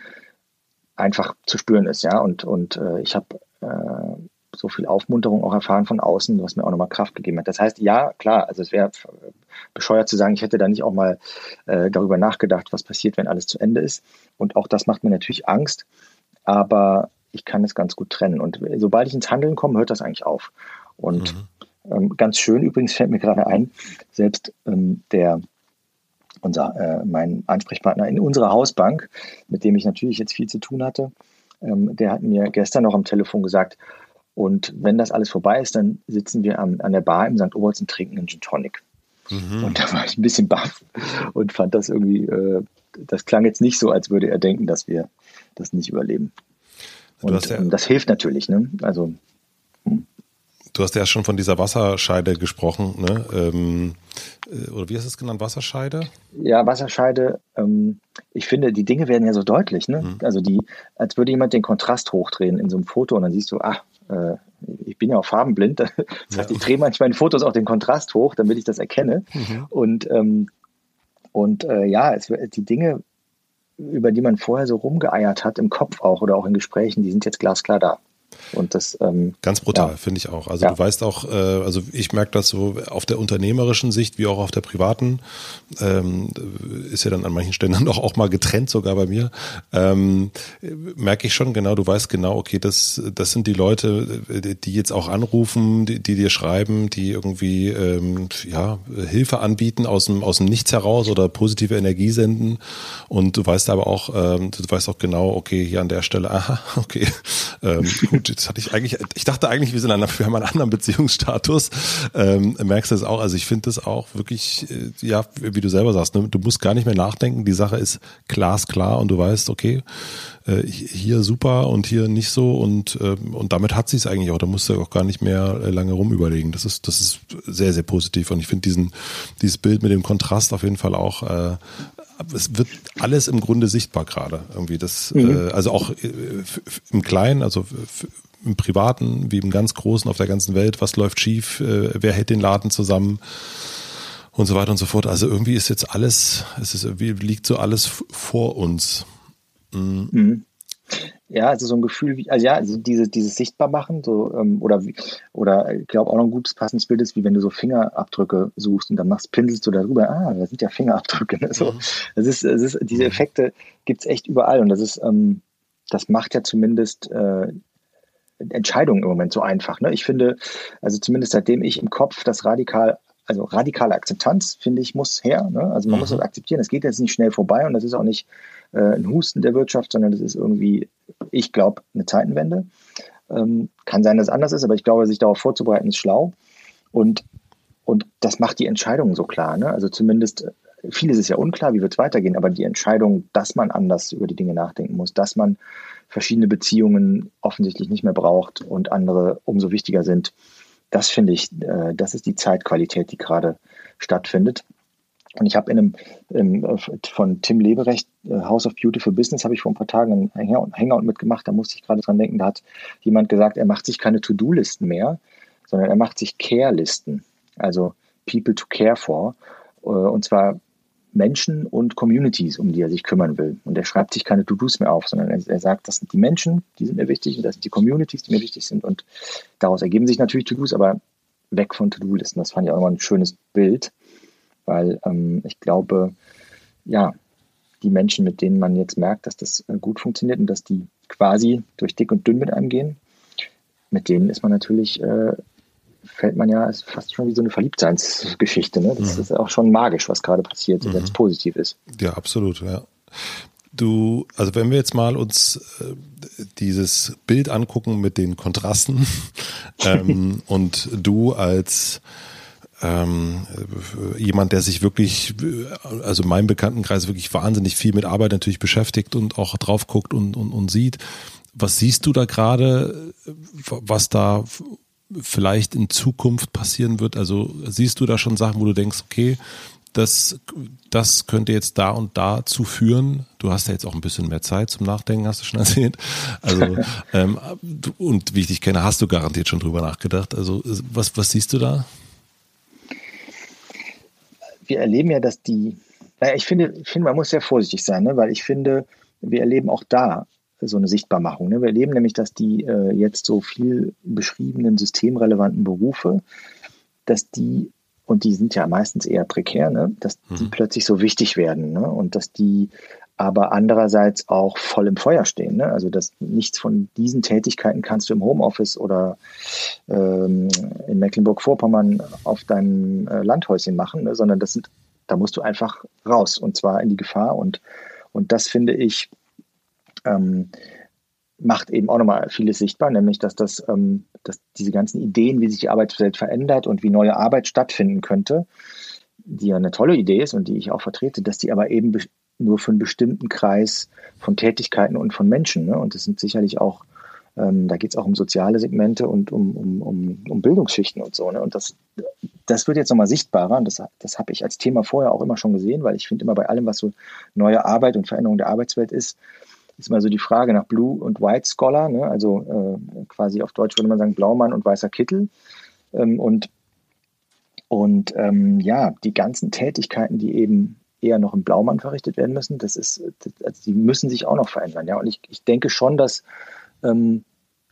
einfach zu spüren ist. Ja? Und, und äh, ich habe äh, so viel Aufmunterung auch erfahren von außen, was mir auch nochmal Kraft gegeben hat. Das heißt, ja, klar, also es wäre bescheuert zu sagen, ich hätte da nicht auch mal äh, darüber nachgedacht, was passiert, wenn alles zu Ende ist. Und auch das macht mir natürlich Angst. Aber ich kann es ganz gut trennen. Und sobald ich ins Handeln komme, hört das eigentlich auf. Und mhm. ähm, ganz schön übrigens fällt mir gerade ein, selbst ähm, der unser, äh, mein Ansprechpartner in unserer Hausbank, mit dem ich natürlich jetzt viel zu tun hatte, ähm, der hat mir gestern noch am Telefon gesagt, und wenn das alles vorbei ist, dann sitzen wir am, an der Bar im St. Oberts und trinken einen Gin Tonic. Mhm. Und da war ich ein bisschen baff und fand das irgendwie, äh, das klang jetzt nicht so, als würde er denken, dass wir das nicht überleben. Und ja, ähm, das hilft natürlich. Ne? Also, hm. Du hast ja schon von dieser Wasserscheide gesprochen, ne? Ähm, äh, oder wie hast du es genannt? Wasserscheide? Ja, Wasserscheide. Ähm, ich finde, die Dinge werden ja so deutlich. Ne? Mhm. Also die, als würde jemand den Kontrast hochdrehen in so einem Foto und dann siehst du, ah, äh, ich bin ja auch farbenblind. Das heißt, ich drehe manchmal in Fotos auch den Kontrast hoch, damit ich das erkenne. Mhm. Und ähm, und äh, ja, es, die Dinge über die man vorher so rumgeeiert hat, im Kopf auch oder auch in Gesprächen, die sind jetzt glasklar da. Und das ähm, ganz brutal ja. finde ich auch. Also ja. du weißt auch, äh, also ich merke das so auf der unternehmerischen Sicht wie auch auf der privaten ähm, ist ja dann an manchen Stellen dann auch, auch mal getrennt sogar bei mir. Ähm, merke ich schon genau. Du weißt genau, okay, das das sind die Leute, die jetzt auch anrufen, die, die dir schreiben, die irgendwie ähm, ja Hilfe anbieten aus dem aus dem Nichts heraus oder positive Energie senden. Und du weißt aber auch, ähm, du weißt auch genau, okay, hier an der Stelle, aha, okay, ähm, gut das hatte ich eigentlich, ich dachte eigentlich, wir sind an, wir haben einen anderen Beziehungsstatus. Ähm, merkst du das auch? Also ich finde das auch wirklich, äh, ja, wie du selber sagst, ne? du musst gar nicht mehr nachdenken. Die Sache ist glasklar und du weißt, okay, äh, hier super und hier nicht so und äh, und damit hat sie es eigentlich auch. Da musst du auch gar nicht mehr äh, lange rumüberlegen. Das ist das ist sehr sehr positiv und ich finde diesen dieses Bild mit dem Kontrast auf jeden Fall auch äh, es wird alles im Grunde sichtbar gerade irgendwie das mhm. äh, also auch äh, im Kleinen also im Privaten wie im ganz Großen auf der ganzen Welt, was läuft schief, äh, wer hält den Laden zusammen und so weiter und so fort. Also irgendwie ist jetzt alles, es ist irgendwie liegt so alles vor uns. Mhm. Mhm. Ja, also so ein Gefühl wie, also ja, also diese, dieses Sichtbarmachen, so, ähm, oder oder ich glaube auch noch ein gutes passendes Bild ist, wie wenn du so Fingerabdrücke suchst und dann machst, pinselst du darüber, ah, da sind ja Fingerabdrücke. Ne? So, mhm. das ist, das ist, diese mhm. Effekte gibt es echt überall und das ist, ähm, das macht ja zumindest äh, Entscheidungen im Moment so einfach. Ne? Ich finde, also zumindest seitdem ich im Kopf das radikal, also radikale Akzeptanz, finde ich, muss her. Ne? Also man mhm. muss das akzeptieren. Es geht jetzt nicht schnell vorbei und das ist auch nicht äh, ein Husten der Wirtschaft, sondern das ist irgendwie, ich glaube, eine Zeitenwende. Ähm, kann sein, dass es anders ist, aber ich glaube, sich darauf vorzubereiten, ist schlau. Und, und das macht die Entscheidungen so klar. Ne? Also zumindest vieles ist ja unklar, wie wird es weitergehen, aber die Entscheidung, dass man anders über die Dinge nachdenken muss, dass man verschiedene Beziehungen offensichtlich nicht mehr braucht und andere umso wichtiger sind, das finde ich, äh, das ist die Zeitqualität, die gerade stattfindet. Und ich habe in einem im, von Tim Leberecht, äh, House of Beautiful Business, habe ich vor ein paar Tagen einen Hangout mitgemacht. Da musste ich gerade dran denken, da hat jemand gesagt, er macht sich keine To-Do-Listen mehr, sondern er macht sich Care-Listen, also People to Care for. und zwar Menschen und Communities, um die er sich kümmern will. Und er schreibt sich keine To-Dos mehr auf, sondern er, er, sagt, das sind die Menschen, die sind mir wichtig und das sind die Communities, die mir wichtig sind. Und daraus ergeben sich natürlich To-Dos, aber weg von To-Do-Listen. Das fand ich auch immer ein schönes Bild, weil ähm, ich glaube, ja, die Menschen, mit denen man jetzt merkt, dass das äh, gut funktioniert und dass die quasi durch dick und dünn mit einem gehen, mit denen ist man natürlich äh, fällt man ja, ist fast schon wie so eine Verliebtseinsgeschichte. Ne? Das mhm. ist auch schon magisch, was gerade passiert, mhm. wenn es positiv ist. Ja, absolut, ja. Du, also wenn wir jetzt mal uns äh, dieses Bild angucken mit den Kontrasten ähm, und du als ähm, jemand, der sich wirklich, also in meinem Bekanntenkreis wirklich wahnsinnig viel mit Arbeit natürlich beschäftigt und auch drauf guckt und, und, und sieht. Was siehst du da gerade, was da vielleicht in Zukunft passieren wird? Also siehst du da schon Sachen, wo du denkst, okay, das, das könnte jetzt da und da zu führen. Du hast ja jetzt auch ein bisschen mehr Zeit zum Nachdenken, hast du schon erzählt. Also ähm, und wie ich dich kenne, hast du garantiert schon drüber nachgedacht. Also was, was siehst du da? Wir erleben ja, dass die, naja, ich finde, ich finde, man muss sehr vorsichtig sein, ne? weil ich finde, wir erleben auch da so eine Sichtbarmachung. Ne? Wir erleben nämlich, dass die äh, jetzt so viel beschriebenen systemrelevanten Berufe, dass die, und die sind ja meistens eher prekär, ne? dass die mhm. plötzlich so wichtig werden ne? und dass die aber andererseits auch voll im Feuer stehen. Ne? Also dass nichts von diesen Tätigkeiten kannst du im Homeoffice oder ähm, in Mecklenburg-Vorpommern auf deinem äh, Landhäuschen machen, ne? sondern das sind, da musst du einfach raus und zwar in die Gefahr und und das finde ich ähm, macht eben auch nochmal vieles sichtbar, nämlich dass das, ähm, dass diese ganzen Ideen, wie sich die Arbeitswelt verändert und wie neue Arbeit stattfinden könnte, die ja eine tolle Idee ist und die ich auch vertrete, dass die aber eben nur für einen bestimmten Kreis von Tätigkeiten und von Menschen, ne? und das sind sicherlich auch, ähm, da geht es auch um soziale Segmente und um, um, um, um Bildungsschichten und so, ne? und das, das wird jetzt nochmal sichtbarer und das, das habe ich als Thema vorher auch immer schon gesehen, weil ich finde immer bei allem, was so neue Arbeit und Veränderung der Arbeitswelt ist, ist mal so die Frage nach Blue und White Scholar, ne? also äh, quasi auf Deutsch würde man sagen Blaumann und weißer Kittel. Ähm, und und ähm, ja, die ganzen Tätigkeiten, die eben eher noch im Blaumann verrichtet werden müssen, das ist, also die müssen sich auch noch verändern. Ja, und ich, ich denke schon, dass ähm,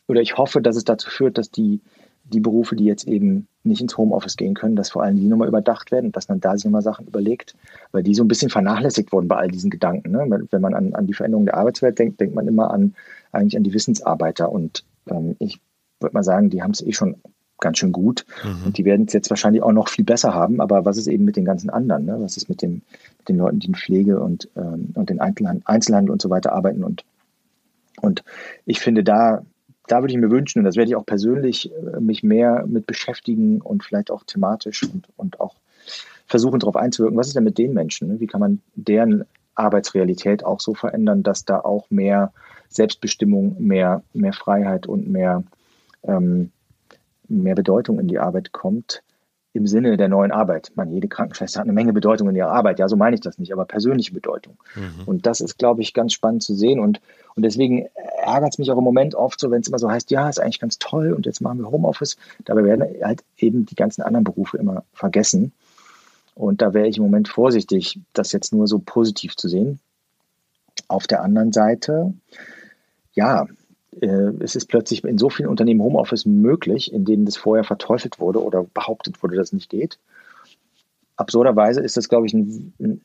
oder ich hoffe, dass es dazu führt, dass die die Berufe, die jetzt eben nicht ins Homeoffice gehen können, dass vor allem die nochmal überdacht werden und dass man da sich nochmal Sachen überlegt, weil die so ein bisschen vernachlässigt wurden bei all diesen Gedanken. Ne? Wenn man an, an die Veränderung der Arbeitswelt denkt, denkt man immer an eigentlich an die Wissensarbeiter und ähm, ich würde mal sagen, die haben es eh schon ganz schön gut mhm. und die werden es jetzt wahrscheinlich auch noch viel besser haben, aber was ist eben mit den ganzen anderen? Ne? Was ist mit, dem, den Leuten, die in Pflege und, ähm, und den Einzelhandel, und so weiter arbeiten und und ich finde, da da würde ich mir wünschen, und das werde ich auch persönlich äh, mich mehr mit beschäftigen und vielleicht auch thematisch und, und auch versuchen, darauf einzuwirken, was ist denn mit den Menschen? Ne? Wie kann man deren Arbeitsrealität auch so verändern, dass da auch mehr Selbstbestimmung, mehr, mehr Freiheit und mehr, ähm, mehr Bedeutung in die Arbeit kommt? Im Sinne der neuen Arbeit. Man, jede Krankenschwester hat eine Menge Bedeutung in ihrer Arbeit. Ja, so meine ich das nicht, aber persönliche Bedeutung. Mhm. Und das ist, glaube ich, ganz spannend zu sehen. Und, und deswegen ärgert es mich auch im Moment oft so, wenn es immer so heißt, ja, ist eigentlich ganz toll und jetzt machen wir Homeoffice. Dabei werden halt eben die ganzen anderen Berufe immer vergessen. Und da wäre ich im Moment vorsichtig, das jetzt nur so positiv zu sehen. Auf der anderen Seite, ja, es ist plötzlich in so vielen Unternehmen Homeoffice möglich, in denen das vorher verteufelt wurde oder behauptet wurde, dass es nicht geht. Absurderweise ist das, glaube ich, ein, ein,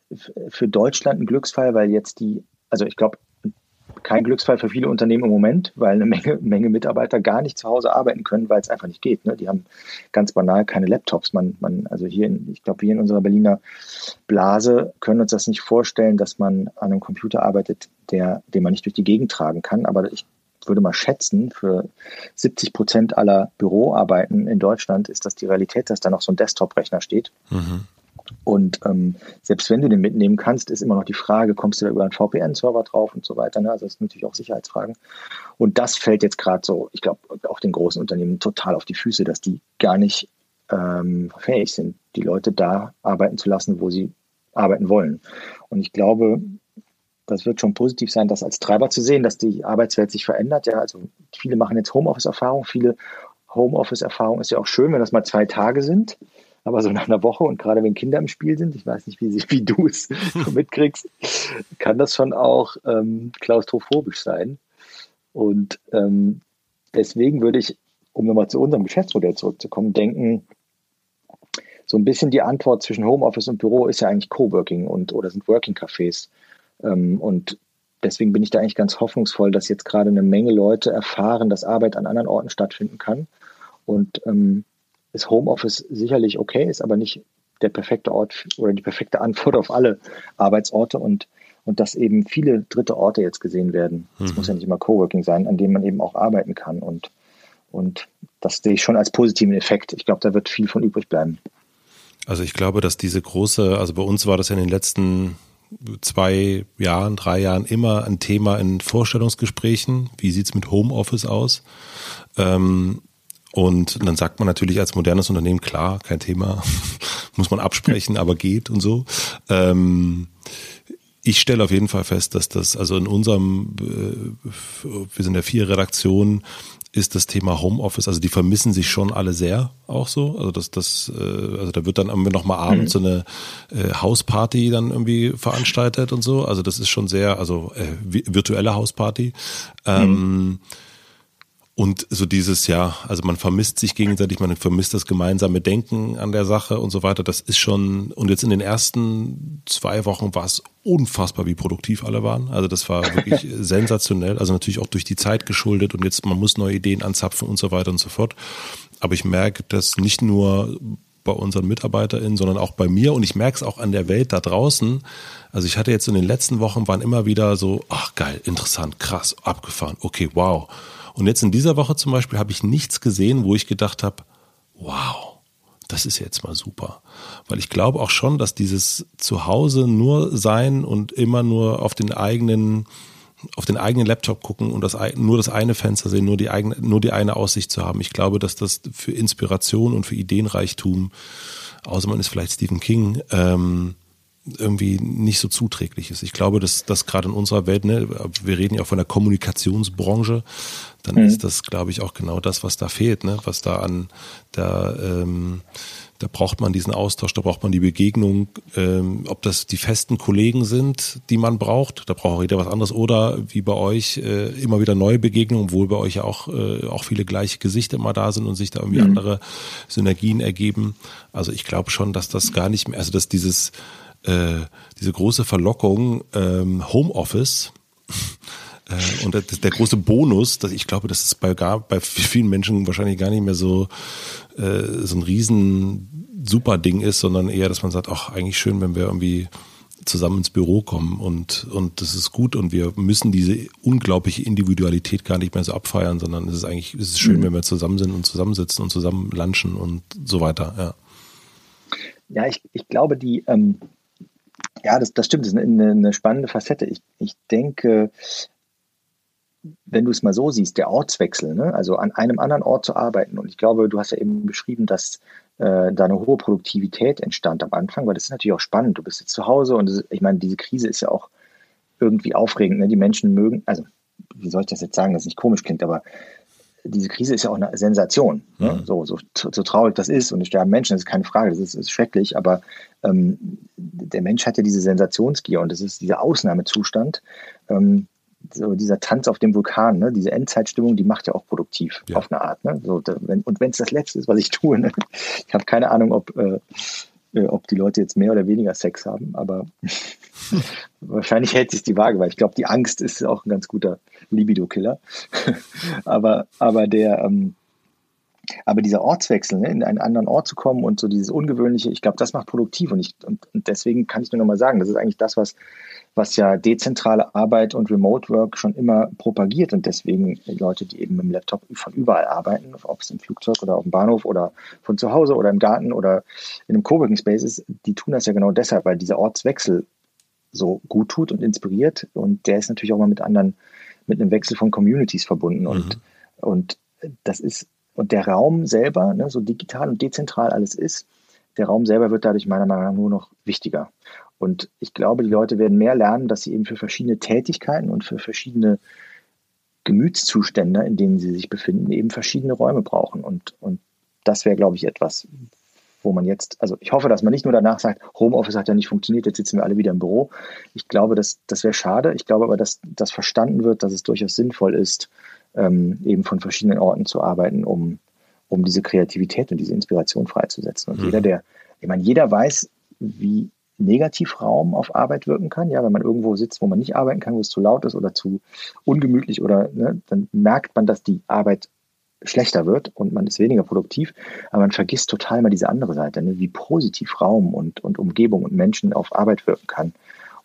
für Deutschland ein Glücksfall, weil jetzt die, also ich glaube, kein Glücksfall für viele Unternehmen im Moment, weil eine Menge, Menge Mitarbeiter gar nicht zu Hause arbeiten können, weil es einfach nicht geht. Ne? Die haben ganz banal keine Laptops. Man, man, also hier, in, ich glaube, hier in unserer Berliner Blase können uns das nicht vorstellen, dass man an einem Computer arbeitet, der, den man nicht durch die Gegend tragen kann. Aber ich würde mal schätzen, für 70 Prozent aller Büroarbeiten in Deutschland ist das die Realität, dass da noch so ein Desktop-Rechner steht. Mhm. Und ähm, selbst wenn du den mitnehmen kannst, ist immer noch die Frage, kommst du da über einen VPN-Server drauf und so weiter. Ne? Also das sind natürlich auch Sicherheitsfragen. Und das fällt jetzt gerade so, ich glaube, auch den großen Unternehmen total auf die Füße, dass die gar nicht ähm, fähig sind, die Leute da arbeiten zu lassen, wo sie arbeiten wollen. Und ich glaube, das wird schon positiv sein, das als Treiber zu sehen, dass die Arbeitswelt sich verändert. Ja, also viele machen jetzt Homeoffice-Erfahrung. Viele Homeoffice-Erfahrung ist ja auch schön, wenn das mal zwei Tage sind. Aber so nach einer Woche und gerade wenn Kinder im Spiel sind, ich weiß nicht, wie, sie, wie du es mitkriegst, kann das schon auch ähm, klaustrophobisch sein. Und ähm, deswegen würde ich, um nochmal zu unserem Geschäftsmodell zurückzukommen, denken, so ein bisschen die Antwort zwischen Homeoffice und Büro ist ja eigentlich Coworking und oder sind Working Cafés. Ähm, und deswegen bin ich da eigentlich ganz hoffnungsvoll, dass jetzt gerade eine Menge Leute erfahren, dass Arbeit an anderen Orten stattfinden kann. Und ähm, ist Homeoffice sicherlich okay, ist aber nicht der perfekte Ort oder die perfekte Antwort auf alle Arbeitsorte und, und dass eben viele dritte Orte jetzt gesehen werden. Es mhm. muss ja nicht immer Coworking sein, an dem man eben auch arbeiten kann. Und, und das sehe ich schon als positiven Effekt. Ich glaube, da wird viel von übrig bleiben. Also ich glaube, dass diese große, also bei uns war das ja in den letzten zwei Jahren, drei Jahren immer ein Thema in Vorstellungsgesprächen. Wie sieht's mit Homeoffice aus? Ähm, und dann sagt man natürlich als modernes Unternehmen, klar, kein Thema, muss man absprechen, aber geht und so. Ähm, ich stelle auf jeden Fall fest, dass das, also in unserem, äh, wir sind ja vier Redaktionen, ist das Thema Homeoffice, also die vermissen sich schon alle sehr auch so. Also das, das, äh, also da wird dann irgendwie nochmal abends mhm. so eine äh, Hausparty dann irgendwie veranstaltet und so. Also das ist schon sehr, also äh, virtuelle Hausparty. Ähm, mhm. Und so dieses, ja, also man vermisst sich gegenseitig, man vermisst das gemeinsame Denken an der Sache und so weiter. Das ist schon, und jetzt in den ersten zwei Wochen war es unfassbar, wie produktiv alle waren. Also das war wirklich sensationell. Also natürlich auch durch die Zeit geschuldet und jetzt, man muss neue Ideen anzapfen und so weiter und so fort. Aber ich merke, dass nicht nur bei unseren MitarbeiterInnen, sondern auch bei mir und ich merke es auch an der Welt da draußen. Also ich hatte jetzt in den letzten Wochen waren immer wieder so, ach geil, interessant, krass, abgefahren, okay, wow. Und jetzt in dieser Woche zum Beispiel habe ich nichts gesehen, wo ich gedacht habe, wow, das ist jetzt mal super. Weil ich glaube auch schon, dass dieses Zuhause nur sein und immer nur auf den eigenen auf den eigenen Laptop gucken und das, nur das eine Fenster sehen, nur die eigene, nur die eine Aussicht zu haben. Ich glaube, dass das für Inspiration und für Ideenreichtum, außer man ist vielleicht Stephen King, ähm, irgendwie nicht so zuträglich ist. Ich glaube, dass das gerade in unserer Welt, ne, wir reden ja auch von der Kommunikationsbranche, dann mhm. ist das, glaube ich, auch genau das, was da fehlt, ne? was da an, da, ähm, da braucht man diesen Austausch, da braucht man die Begegnung, ähm, ob das die festen Kollegen sind, die man braucht, da braucht auch jeder was anderes, oder wie bei euch äh, immer wieder neue Begegnungen, obwohl bei euch ja auch, äh, auch viele gleiche Gesichter immer da sind und sich da irgendwie mhm. andere Synergien ergeben. Also ich glaube schon, dass das gar nicht mehr, also dass dieses äh, diese große Verlockung ähm, Homeoffice äh, und der, der große Bonus, dass ich glaube, das ist bei gar bei vielen Menschen wahrscheinlich gar nicht mehr so äh, so ein riesen super Ding ist, sondern eher, dass man sagt, ach eigentlich schön, wenn wir irgendwie zusammen ins Büro kommen und und das ist gut und wir müssen diese unglaubliche Individualität gar nicht mehr so abfeiern, sondern es ist eigentlich es ist schön, mhm. wenn wir zusammen sind und zusammensitzen und zusammen lunchen und so weiter. Ja, ja ich, ich glaube, die ähm, ja, das, das stimmt, das ist eine, eine spannende Facette. Ich, ich denke, wenn du es mal so siehst, der Ortswechsel, ne? also an einem anderen Ort zu arbeiten. Und ich glaube, du hast ja eben beschrieben, dass äh, da eine hohe Produktivität entstand am Anfang, weil das ist natürlich auch spannend. Du bist jetzt zu Hause und ist, ich meine, diese Krise ist ja auch irgendwie aufregend. Ne? Die Menschen mögen, also wie soll ich das jetzt sagen, dass es nicht komisch klingt, aber diese Krise ist ja auch eine Sensation. Ne? Mhm. So, so, so, traurig das ist und es sterben Menschen, das ist keine Frage, das ist, ist schrecklich, aber ähm, der Mensch hat ja diese Sensationsgier und das ist dieser Ausnahmezustand. Ähm, so dieser Tanz auf dem Vulkan, ne? diese Endzeitstimmung, die macht ja auch produktiv ja. auf eine Art. Ne? So, da, wenn, und wenn es das Letzte ist, was ich tue, ne? ich habe keine Ahnung, ob, äh, äh, ob die Leute jetzt mehr oder weniger Sex haben, aber wahrscheinlich hält sich die Waage, weil ich glaube, die Angst ist auch ein ganz guter Libido-Killer. aber, aber der, ähm, aber dieser Ortswechsel, ne, in einen anderen Ort zu kommen und so dieses Ungewöhnliche, ich glaube, das macht produktiv und, ich, und, und deswegen kann ich nur nochmal sagen, das ist eigentlich das, was, was ja dezentrale Arbeit und Remote Work schon immer propagiert und deswegen Leute, die eben mit dem Laptop von überall arbeiten, ob es im Flugzeug oder auf dem Bahnhof oder von zu Hause oder im Garten oder in einem Coworking Space ist, die tun das ja genau deshalb, weil dieser Ortswechsel so gut tut und inspiriert und der ist natürlich auch mal mit anderen, mit einem Wechsel von Communities verbunden und, mhm. und das ist, und der Raum selber, ne, so digital und dezentral alles ist, der Raum selber wird dadurch meiner Meinung nach nur noch wichtiger. Und ich glaube, die Leute werden mehr lernen, dass sie eben für verschiedene Tätigkeiten und für verschiedene Gemütszustände, in denen sie sich befinden, eben verschiedene Räume brauchen. Und, und das wäre, glaube ich, etwas, wo man jetzt, also ich hoffe, dass man nicht nur danach sagt, Homeoffice hat ja nicht funktioniert, jetzt sitzen wir alle wieder im Büro. Ich glaube, das, das wäre schade. Ich glaube aber, dass das verstanden wird, dass es durchaus sinnvoll ist, ähm, eben von verschiedenen Orten zu arbeiten, um, um diese Kreativität und diese Inspiration freizusetzen. Und mhm. jeder, der, ich meine, jeder weiß, wie Negativraum auf Arbeit wirken kann. Ja, wenn man irgendwo sitzt, wo man nicht arbeiten kann, wo es zu laut ist oder zu ungemütlich oder ne, dann merkt man, dass die Arbeit schlechter wird und man ist weniger produktiv, aber man vergisst total mal diese andere Seite, ne, wie positiv Raum und, und Umgebung und Menschen auf Arbeit wirken kann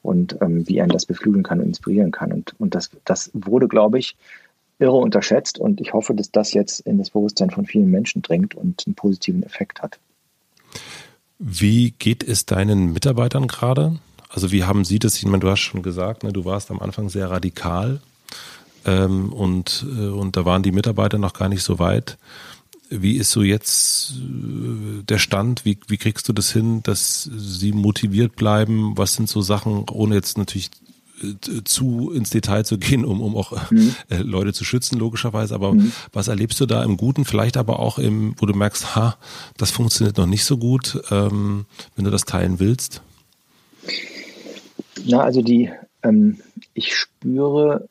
und ähm, wie einen das beflügeln kann und inspirieren kann. Und, und das, das wurde, glaube ich, irre unterschätzt und ich hoffe, dass das jetzt in das Bewusstsein von vielen Menschen dringt und einen positiven Effekt hat. Wie geht es deinen Mitarbeitern gerade? Also wie haben sie das? Ich meine, du hast schon gesagt, ne, du warst am Anfang sehr radikal ähm, und, äh, und da waren die Mitarbeiter noch gar nicht so weit. Wie ist so jetzt äh, der Stand? Wie, wie kriegst du das hin, dass sie motiviert bleiben? Was sind so Sachen, ohne jetzt natürlich zu ins Detail zu gehen, um, um auch mhm. äh, Leute zu schützen, logischerweise. Aber mhm. was erlebst du da im Guten, vielleicht aber auch im, wo du merkst, ha, das funktioniert noch nicht so gut, ähm, wenn du das teilen willst? Na, also die, ähm, ich spüre,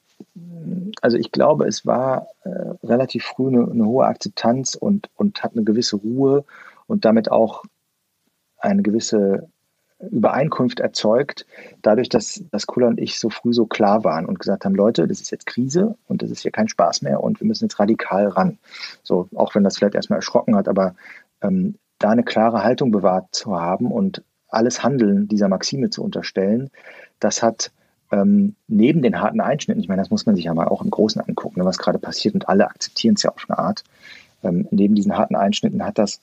also ich glaube, es war äh, relativ früh eine, eine, hohe Akzeptanz und, und hat eine gewisse Ruhe und damit auch eine gewisse Übereinkunft erzeugt, dadurch, dass, dass Kula und ich so früh so klar waren und gesagt haben, Leute, das ist jetzt Krise und das ist hier kein Spaß mehr und wir müssen jetzt radikal ran. So, auch wenn das vielleicht erstmal erschrocken hat, aber ähm, da eine klare Haltung bewahrt zu haben und alles Handeln dieser Maxime zu unterstellen, das hat ähm, neben den harten Einschnitten, ich meine, das muss man sich ja mal auch im Großen angucken, ne, was gerade passiert und alle akzeptieren es ja auf eine Art. Ähm, neben diesen harten Einschnitten hat das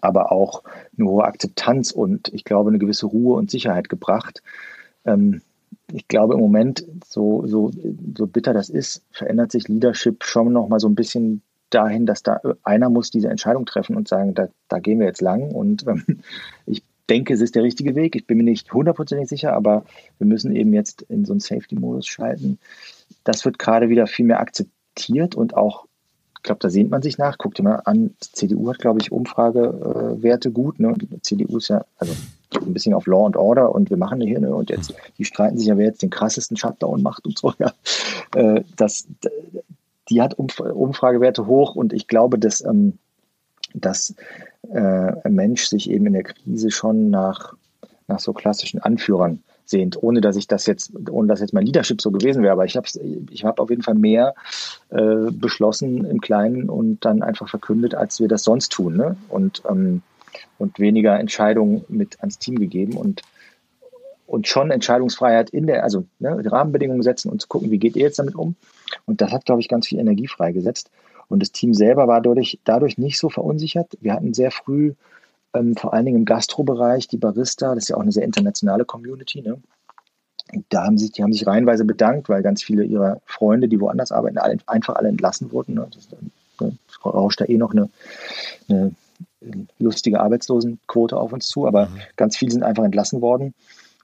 aber auch eine hohe Akzeptanz und ich glaube eine gewisse Ruhe und Sicherheit gebracht. Ähm, ich glaube im Moment, so, so, so bitter das ist, verändert sich Leadership schon noch mal so ein bisschen dahin, dass da einer muss diese Entscheidung treffen und sagen, da, da gehen wir jetzt lang. Und ähm, ich denke, es ist der richtige Weg. Ich bin mir nicht hundertprozentig sicher, aber wir müssen eben jetzt in so einen Safety-Modus schalten. Das wird gerade wieder viel mehr akzeptiert und auch ich glaube, da sehnt man sich nach. Guckt mal an, die CDU hat, glaube ich, Umfragewerte gut. Ne? Die CDU ist ja also ein bisschen auf Law and Order und wir machen hier, ne? und jetzt, die streiten sich ja, wer jetzt den krassesten Shutdown macht und so. Ja. Äh, das, die hat Umfragewerte hoch und ich glaube, dass, ähm, dass äh, ein Mensch sich eben in der Krise schon nach, nach so klassischen Anführern sehend, ohne dass ich das jetzt, ohne dass jetzt mein Leadership so gewesen wäre. Aber ich habe ich hab auf jeden Fall mehr äh, beschlossen im Kleinen und dann einfach verkündet, als wir das sonst tun. Ne? Und, ähm, und weniger Entscheidungen mit ans Team gegeben und und schon Entscheidungsfreiheit in der, also ne, Rahmenbedingungen setzen und zu gucken, wie geht ihr jetzt damit um. Und das hat, glaube ich, ganz viel Energie freigesetzt. Und das Team selber war dadurch, dadurch nicht so verunsichert. Wir hatten sehr früh ähm, vor allen Dingen im Gastrobereich, die Barista, das ist ja auch eine sehr internationale Community, ne? Da haben sich, die haben sich reihenweise bedankt, weil ganz viele ihrer Freunde, die woanders arbeiten, alle, einfach alle entlassen wurden. Ne? Das, ne, rauscht da eh noch eine, eine lustige Arbeitslosenquote auf uns zu, aber mhm. ganz viele sind einfach entlassen worden.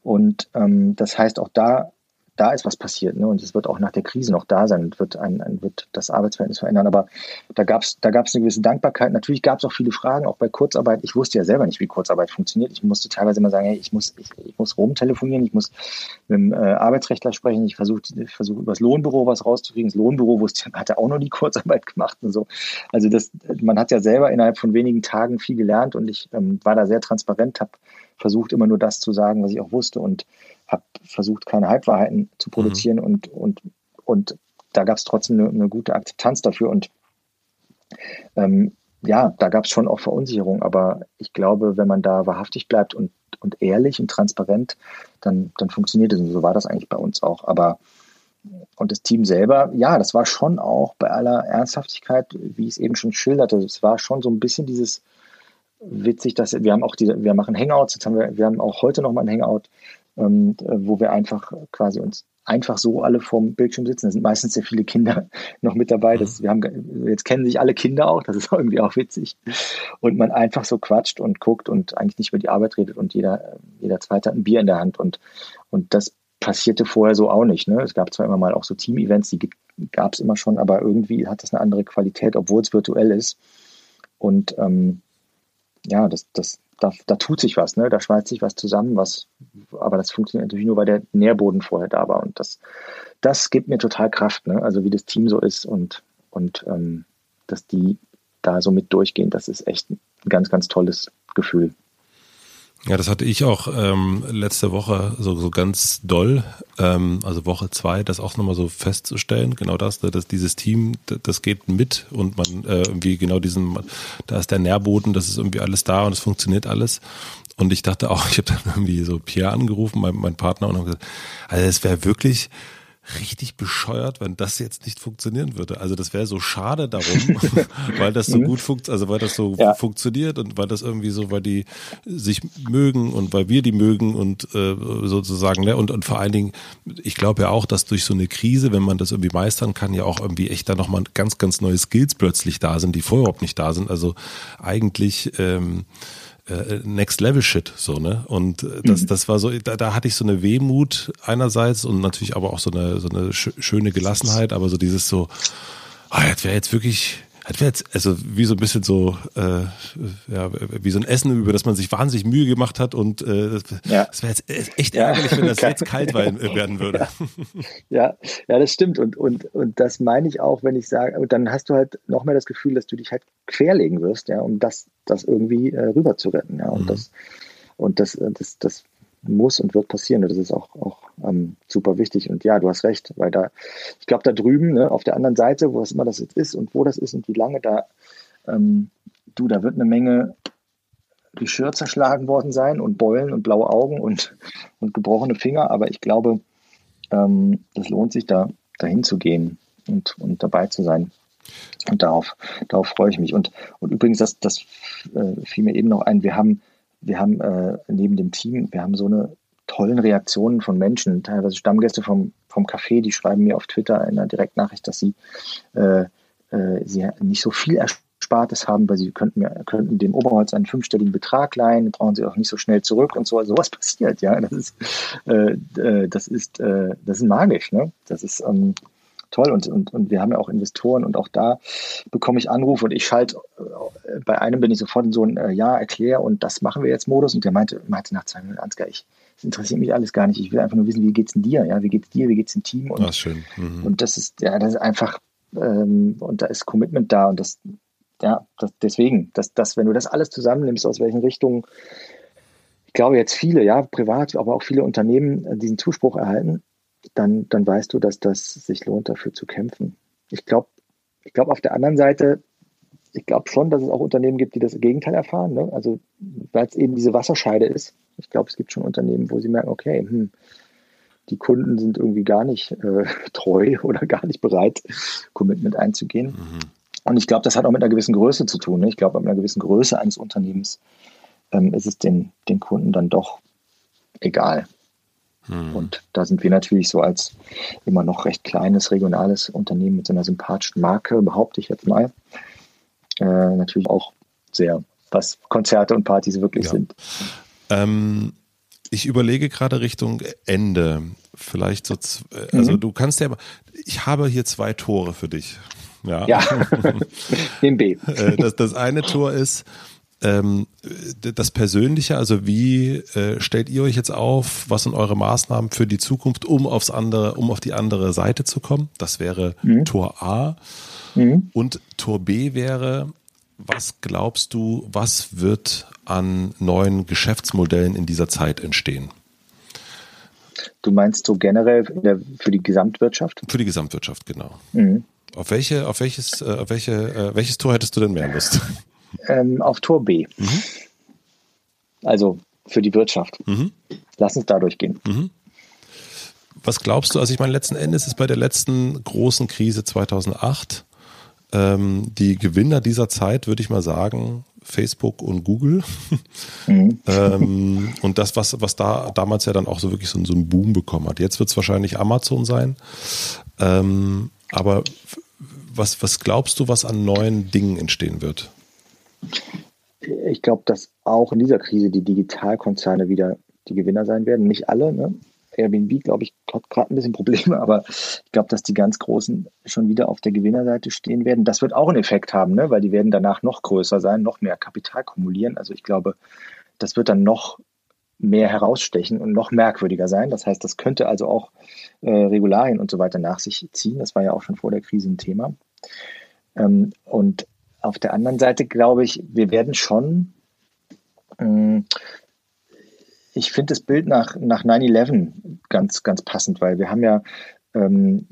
Und ähm, das heißt, auch da da ist was passiert. Ne? Und es wird auch nach der Krise noch da sein und wird, ein, ein wird das Arbeitsverhältnis verändern. Aber da gab es da gab's eine gewisse Dankbarkeit. Natürlich gab es auch viele Fragen, auch bei Kurzarbeit. Ich wusste ja selber nicht, wie Kurzarbeit funktioniert. Ich musste teilweise immer sagen, hey, ich muss, ich, ich muss rumtelefonieren, ich muss mit dem äh, Arbeitsrechtler sprechen. Ich versuche versuch, über das Lohnbüro was rauszukriegen. Das Lohnbüro wusste, hat ja auch noch die Kurzarbeit gemacht und so. Also das, man hat ja selber innerhalb von wenigen Tagen viel gelernt und ich ähm, war da sehr transparent, habe versucht immer nur das zu sagen, was ich auch wusste und habe versucht, keine Halbwahrheiten zu produzieren mhm. und, und, und da gab es trotzdem eine, eine, gute Akzeptanz dafür und ähm, ja, da gab es schon auch Verunsicherung, aber ich glaube, wenn man da wahrhaftig bleibt und, und ehrlich und transparent, dann, dann funktioniert es und so war das eigentlich bei uns auch. Aber und das Team selber, ja, das war schon auch bei aller Ernsthaftigkeit, wie ich es eben schon schilderte, es war schon so ein bisschen dieses witzig, dass wir haben auch diese, wir machen Hangouts, jetzt haben wir, wir haben auch heute noch mal ein Hangout, ähm, wo wir einfach quasi uns einfach so alle vorm Bildschirm sitzen. Da sind meistens sehr viele Kinder noch mit dabei. Das, wir haben, jetzt kennen sich alle Kinder auch, das ist irgendwie auch witzig. Und man einfach so quatscht und guckt und eigentlich nicht über die Arbeit redet und jeder, jeder Zweite hat ein Bier in der Hand. Und, und das passierte vorher so auch nicht. Ne? Es gab zwar immer mal auch so Team-Events, die gab es immer schon, aber irgendwie hat das eine andere Qualität, obwohl es virtuell ist. Und ähm, ja, das, das, da, da tut sich was, ne? Da schmeißt sich was zusammen, was, aber das funktioniert natürlich nur, weil der Nährboden vorher da war. Und das, das gibt mir total Kraft, ne? Also wie das Team so ist und, und ähm, dass die da so mit durchgehen, das ist echt ein ganz, ganz tolles Gefühl. Ja, das hatte ich auch ähm, letzte Woche so, so ganz doll, ähm, also Woche zwei, das auch nochmal so festzustellen, genau das, dass dieses Team, das geht mit und man äh, irgendwie genau diesen, da ist der Nährboden, das ist irgendwie alles da und es funktioniert alles. Und ich dachte auch, ich habe dann irgendwie so Pierre angerufen, mein, mein Partner, und habe gesagt, also es wäre wirklich, richtig bescheuert, wenn das jetzt nicht funktionieren würde. Also das wäre so schade darum, weil das so mhm. gut funktioniert, also weil das so ja. funktioniert und weil das irgendwie so, weil die sich mögen und weil wir die mögen und äh, sozusagen, ne? Und, und vor allen Dingen, ich glaube ja auch, dass durch so eine Krise, wenn man das irgendwie meistern kann, ja auch irgendwie echt da nochmal ganz, ganz neue Skills plötzlich da sind, die vorher überhaupt nicht da sind. Also eigentlich ähm, äh, Next Level Shit, so, ne? Und äh, das, mhm. das war so, da, da hatte ich so eine Wehmut einerseits und natürlich aber auch so eine, so eine schöne Gelassenheit, aber so dieses so, ah, jetzt wäre jetzt wirklich hat wir jetzt, also wie so ein bisschen so, äh, ja, wie so ein Essen, über das man sich wahnsinnig Mühe gemacht hat und äh, das, ja. das wäre jetzt echt ärgerlich, wenn das jetzt kalt werden würde. Ja. ja, das stimmt und, und, und das meine ich auch, wenn ich sage, und dann hast du halt noch mehr das Gefühl, dass du dich halt querlegen wirst, ja, um das, das irgendwie äh, rüber zu retten, ja, und mhm. das, und das, das, das muss und wird passieren. Das ist auch, auch ähm, super wichtig. Und ja, du hast recht, weil da, ich glaube, da drüben, ne, auf der anderen Seite, wo es immer das jetzt ist und wo das ist und wie lange da, ähm, du, da wird eine Menge Geschirr zerschlagen worden sein und Beulen und blaue Augen und, und gebrochene Finger. Aber ich glaube, ähm, das lohnt sich da, dahin zu gehen und, und dabei zu sein. Und darauf, darauf freue ich mich. Und, und übrigens, das, das äh, fiel mir eben noch ein, wir haben wir haben äh, neben dem Team, wir haben so eine tollen Reaktionen von Menschen, teilweise Stammgäste vom, vom Café, die schreiben mir auf Twitter in einer Direktnachricht, dass sie, äh, äh, sie nicht so viel Erspartes haben, weil sie könnten, könnten dem Oberholz einen fünfstelligen Betrag leihen, brauchen sie auch nicht so schnell zurück und so. Also sowas passiert, ja. Das ist, äh, äh, das ist, äh, das ist magisch, ne? Das ist, ähm, toll. Und, und, und wir haben ja auch Investoren und auch da bekomme ich Anrufe und ich schalte, äh, bei einem bin ich sofort in so ein äh, Ja, erklär und das machen wir jetzt Modus. Und der meinte, meinte nach zwei Minuten, Ansgar, ich, das interessiert mich alles gar nicht. Ich will einfach nur wissen, wie geht's denn dir? Ja, wie geht's dir? Wie geht's dem Team? Und, das schön. Mhm. und das ist, ja, das ist einfach, ähm, und da ist Commitment da und das, ja, das, deswegen, dass, dass, wenn du das alles zusammennimmst, aus welchen Richtungen, ich glaube jetzt viele, ja, privat, aber auch viele Unternehmen äh, diesen Zuspruch erhalten, dann, dann weißt du, dass das sich lohnt, dafür zu kämpfen. Ich glaube, ich glaube auf der anderen Seite, ich glaube schon, dass es auch Unternehmen gibt, die das Gegenteil erfahren. Ne? Also, weil es eben diese Wasserscheide ist. Ich glaube, es gibt schon Unternehmen, wo sie merken, okay, hm, die Kunden sind irgendwie gar nicht äh, treu oder gar nicht bereit, Commitment einzugehen. Mhm. Und ich glaube, das hat auch mit einer gewissen Größe zu tun. Ne? Ich glaube, mit einer gewissen Größe eines Unternehmens ähm, ist es den, den Kunden dann doch egal. Hm. Und da sind wir natürlich so als immer noch recht kleines regionales Unternehmen mit so einer sympathischen Marke, behaupte ich jetzt mal, äh, natürlich auch sehr, was Konzerte und Partys wirklich ja. sind. Ähm, ich überlege gerade Richtung Ende. Vielleicht so, äh, also mhm. du kannst ja, ich habe hier zwei Tore für dich. Ja. ja. Den B. Äh, das, das eine Tor ist, ähm, das Persönliche, also wie äh, stellt ihr euch jetzt auf, was sind eure Maßnahmen für die Zukunft, um aufs andere, um auf die andere Seite zu kommen? Das wäre mhm. Tor A. Mhm. Und Tor B wäre, was glaubst du, was wird an neuen Geschäftsmodellen in dieser Zeit entstehen? Du meinst so generell für die Gesamtwirtschaft? Für die Gesamtwirtschaft, genau. Mhm. Auf welche, auf welches, äh, auf welche, äh, welches Tor hättest du denn mehr Lust? Ähm, auf Tor B. Mhm. Also für die Wirtschaft. Mhm. Lass uns da durchgehen. Mhm. Was glaubst du? Also ich meine, letzten Endes ist bei der letzten großen Krise 2008 ähm, die Gewinner dieser Zeit, würde ich mal sagen, Facebook und Google. Mhm. ähm, und das, was, was da damals ja dann auch so wirklich so, so einen Boom bekommen hat. Jetzt wird es wahrscheinlich Amazon sein. Ähm, aber was, was glaubst du, was an neuen Dingen entstehen wird? Ich glaube, dass auch in dieser Krise die Digitalkonzerne wieder die Gewinner sein werden. Nicht alle, ne? Airbnb, glaube ich, hat gerade ein bisschen Probleme, aber ich glaube, dass die ganz Großen schon wieder auf der Gewinnerseite stehen werden. Das wird auch einen Effekt haben, ne? weil die werden danach noch größer sein, noch mehr Kapital kumulieren. Also ich glaube, das wird dann noch mehr herausstechen und noch merkwürdiger sein. Das heißt, das könnte also auch äh, Regularien und so weiter nach sich ziehen. Das war ja auch schon vor der Krise ein Thema. Ähm, und auf der anderen Seite glaube ich, wir werden schon, ähm, ich finde das Bild nach, nach 9-11 ganz, ganz passend, weil wir haben ja ähm,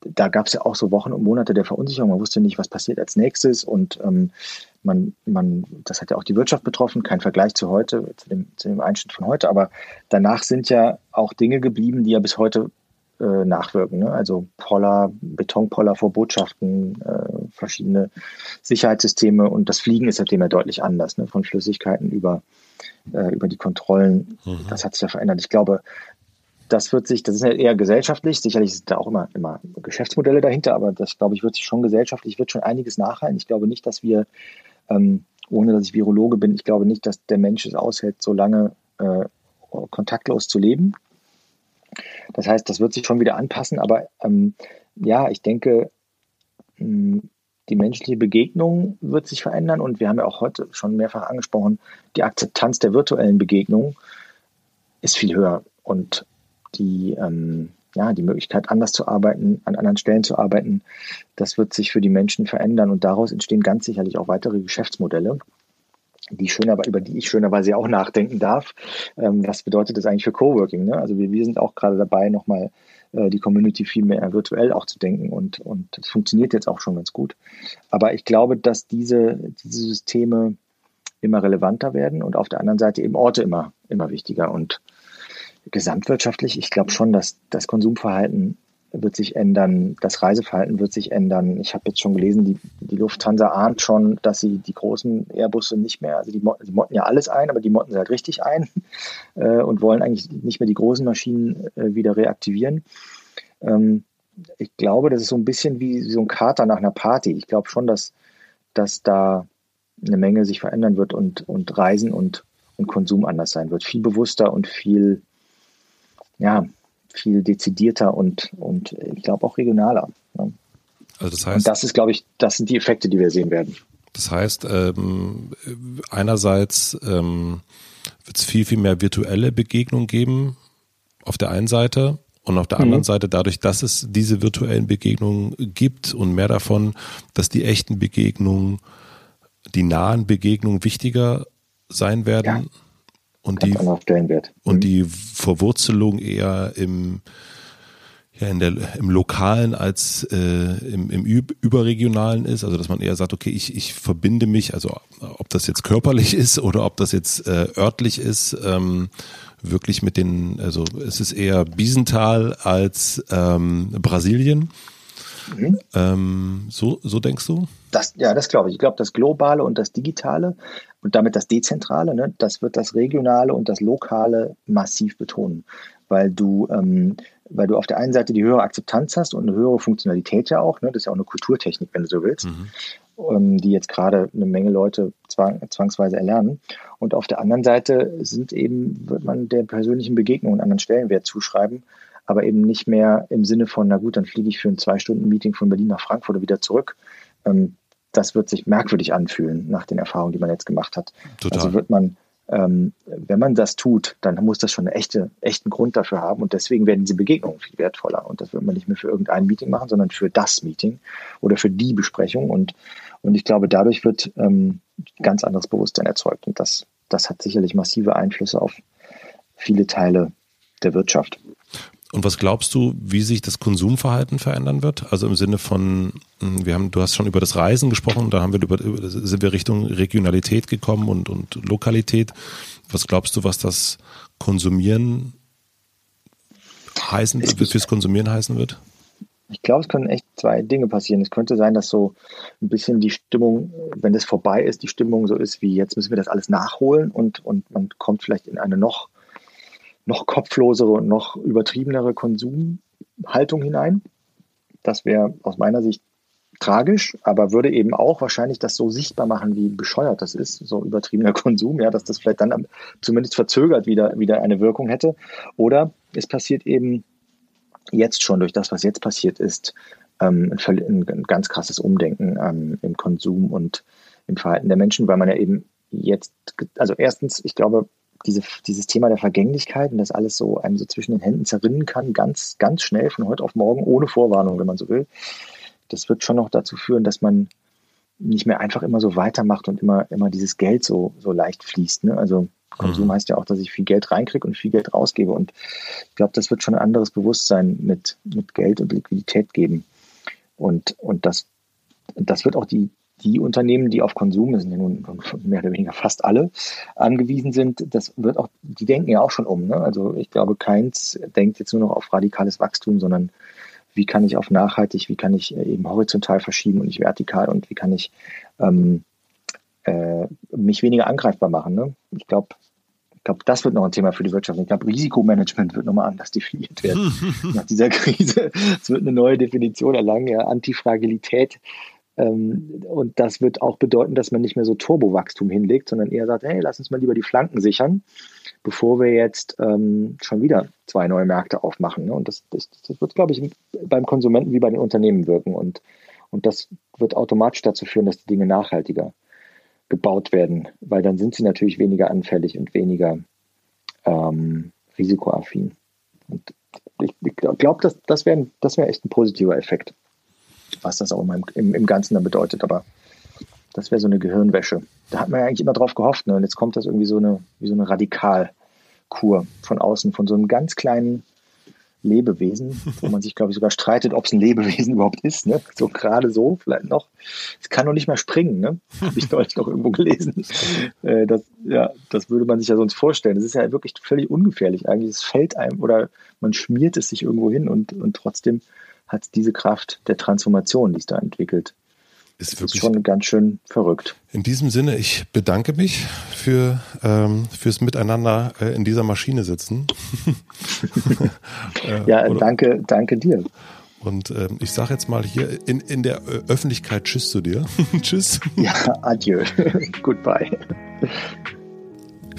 da gab es ja auch so Wochen und Monate der Verunsicherung. Man wusste nicht, was passiert als nächstes und ähm, man, man, das hat ja auch die Wirtschaft betroffen, kein Vergleich zu heute, zu dem, zu dem Einschnitt von heute, aber danach sind ja auch Dinge geblieben, die ja bis heute äh, nachwirken. Ne? Also Poller, Betonpoller vor Botschaften, äh, verschiedene Sicherheitssysteme und das Fliegen ist seitdem ja deutlich anders, ne? von Flüssigkeiten über, äh, über die Kontrollen. Mhm. Das hat sich ja verändert. Ich glaube, das wird sich, das ist ja eher gesellschaftlich, sicherlich sind da auch immer, immer Geschäftsmodelle dahinter, aber das, glaube ich, wird sich schon gesellschaftlich, wird schon einiges nachhalten. Ich glaube nicht, dass wir, ähm, ohne dass ich Virologe bin, ich glaube nicht, dass der Mensch es aushält, so lange äh, kontaktlos zu leben. Das heißt, das wird sich schon wieder anpassen, aber ähm, ja, ich denke, hm, die menschliche Begegnung wird sich verändern und wir haben ja auch heute schon mehrfach angesprochen, die Akzeptanz der virtuellen Begegnung ist viel höher. Und die, ähm, ja, die Möglichkeit, anders zu arbeiten, an anderen Stellen zu arbeiten, das wird sich für die Menschen verändern und daraus entstehen ganz sicherlich auch weitere Geschäftsmodelle, die schön, aber über die ich schönerweise auch nachdenken darf. Ähm, was bedeutet das eigentlich für Coworking? Ne? Also wir, wir sind auch gerade dabei, nochmal äh, die Community viel mehr virtuell auch zu denken und, und funktioniert jetzt auch schon ganz gut. Aber ich glaube, dass diese, diese Systeme immer relevanter werden und auf der anderen Seite eben Orte immer, immer wichtiger und gesamtwirtschaftlich, ich glaube schon, dass das Konsumverhalten wird sich ändern, das Reiseverhalten wird sich ändern. Ich habe jetzt schon gelesen, die, die Lufthansa ahnt schon, dass sie die großen Airbusse nicht mehr, also die, die motten ja alles ein, aber die motten sie halt richtig ein äh, und wollen eigentlich nicht mehr die großen Maschinen äh, wieder reaktivieren. Ähm, ich glaube, das ist so ein bisschen wie so ein Kater nach einer Party. Ich glaube schon, dass, dass da eine Menge sich verändern wird und, und Reisen und, und Konsum anders sein wird. Viel bewusster und viel ja, viel dezidierter und, und ich glaube auch regionaler. Ne? Also das heißt, und das ist, glaube ich, das sind die Effekte, die wir sehen werden. Das heißt, ähm, einerseits ähm, wird es viel, viel mehr virtuelle Begegnungen geben auf der einen Seite und auf der anderen mhm. Seite dadurch, dass es diese virtuellen Begegnungen gibt und mehr davon, dass die echten Begegnungen, die nahen Begegnungen wichtiger sein werden. Ja und die, Stellenwert. Und mhm. die Verwurzelung eher im, ja, in der, im Lokalen als äh, im, im Überregionalen ist, also dass man eher sagt, okay, ich, ich verbinde mich, also ob das jetzt körperlich ist oder ob das jetzt äh, örtlich ist, ähm, wirklich mit den, also es ist eher Biesental als ähm, Brasilien. Mhm. Ähm, so, so denkst du? Das, ja, das glaube ich. Ich glaube, das Globale und das Digitale und damit das Dezentrale, ne, das wird das Regionale und das Lokale massiv betonen, weil du, ähm, weil du auf der einen Seite die höhere Akzeptanz hast und eine höhere Funktionalität ja auch, ne, das ist ja auch eine Kulturtechnik, wenn du so willst, mhm. ähm, die jetzt gerade eine Menge Leute zwang, zwangsweise erlernen. Und auf der anderen Seite sind eben, wird man der persönlichen Begegnung einen anderen Stellenwert zuschreiben, aber eben nicht mehr im Sinne von, na gut, dann fliege ich für ein Zwei-Stunden-Meeting von Berlin nach Frankfurt oder wieder zurück. Ähm, das wird sich merkwürdig anfühlen nach den Erfahrungen, die man jetzt gemacht hat. Total. Also wird man, ähm, wenn man das tut, dann muss das schon einen echte, echten Grund dafür haben und deswegen werden diese Begegnungen viel wertvoller und das wird man nicht mehr für irgendein Meeting machen, sondern für das Meeting oder für die Besprechung und, und ich glaube, dadurch wird ähm, ganz anderes Bewusstsein erzeugt und das, das hat sicherlich massive Einflüsse auf viele Teile der Wirtschaft. Und was glaubst du, wie sich das Konsumverhalten verändern wird? Also im Sinne von, hm, wir haben, du hast schon über das Reisen gesprochen, da haben wir über, sind wir Richtung Regionalität gekommen und, und Lokalität. Was glaubst du, was das Konsumieren heißen, fürs Konsumieren heißen wird? Ich glaube, es können echt zwei Dinge passieren. Es könnte sein, dass so ein bisschen die Stimmung, wenn das vorbei ist, die Stimmung so ist wie jetzt müssen wir das alles nachholen und, und man kommt vielleicht in eine noch noch kopflosere und noch übertriebenere Konsumhaltung hinein. Das wäre aus meiner Sicht tragisch, aber würde eben auch wahrscheinlich das so sichtbar machen, wie bescheuert das ist, so übertriebener Konsum, ja, dass das vielleicht dann zumindest verzögert wieder, wieder eine Wirkung hätte. Oder es passiert eben jetzt schon durch das, was jetzt passiert ist, ähm, ein, ein, ganz krasses Umdenken ähm, im Konsum und im Verhalten der Menschen, weil man ja eben jetzt, also erstens, ich glaube, diese, dieses Thema der Vergänglichkeit und das alles so einem so zwischen den Händen zerrinnen kann, ganz, ganz schnell von heute auf morgen, ohne Vorwarnung, wenn man so will. Das wird schon noch dazu führen, dass man nicht mehr einfach immer so weitermacht und immer, immer dieses Geld so, so leicht fließt. Ne? Also Konsum mhm. heißt ja auch, dass ich viel Geld reinkriege und viel Geld rausgebe. Und ich glaube, das wird schon ein anderes Bewusstsein mit, mit Geld und Liquidität geben. Und, und das, das wird auch die, die Unternehmen, die auf Konsum, das sind ja nun mehr oder weniger fast alle, angewiesen sind, das wird auch, die denken ja auch schon um. Ne? Also ich glaube, keins denkt jetzt nur noch auf radikales Wachstum, sondern wie kann ich auf nachhaltig, wie kann ich äh, eben horizontal verschieben und nicht vertikal und wie kann ich ähm, äh, mich weniger angreifbar machen. Ne? Ich glaube, ich glaube, das wird noch ein Thema für die Wirtschaft. Ich glaube, Risikomanagement wird nochmal anders definiert werden nach dieser Krise. Es wird eine neue Definition erlangen, ja, Antifragilität. Ähm, und das wird auch bedeuten, dass man nicht mehr so Turbowachstum hinlegt, sondern eher sagt, hey, lass uns mal lieber die Flanken sichern, bevor wir jetzt ähm, schon wieder zwei neue Märkte aufmachen. Ne? Und das, das, das wird, glaube ich, beim Konsumenten wie bei den Unternehmen wirken. Und, und das wird automatisch dazu führen, dass die Dinge nachhaltiger gebaut werden, weil dann sind sie natürlich weniger anfällig und weniger ähm, risikoaffin. Und ich, ich glaube, das, das wäre das wär echt ein positiver Effekt, was das auch im, im, im Ganzen dann bedeutet. Aber das wäre so eine Gehirnwäsche. Da hat man ja eigentlich immer drauf gehofft. Ne? Und jetzt kommt das irgendwie so eine, wie so eine Radikalkur von außen, von so einem ganz kleinen Lebewesen, wo man sich, glaube ich, sogar streitet, ob es ein Lebewesen überhaupt ist. Ne? So gerade so, vielleicht noch. Es kann noch nicht mehr springen, ne? Habe ich deutlich noch irgendwo gelesen. Äh, das, ja, das würde man sich ja sonst vorstellen. Das ist ja wirklich völlig ungefährlich eigentlich. Es fällt einem oder man schmiert es sich irgendwo hin und, und trotzdem hat es diese Kraft der Transformation, die es da entwickelt ist wirklich ist schon ganz schön verrückt. In diesem Sinne, ich bedanke mich für ähm, fürs Miteinander äh, in dieser Maschine sitzen. äh, ja, danke, danke dir. Und ähm, ich sage jetzt mal hier in, in der Öffentlichkeit Tschüss zu dir. tschüss. Ja, adieu. Goodbye.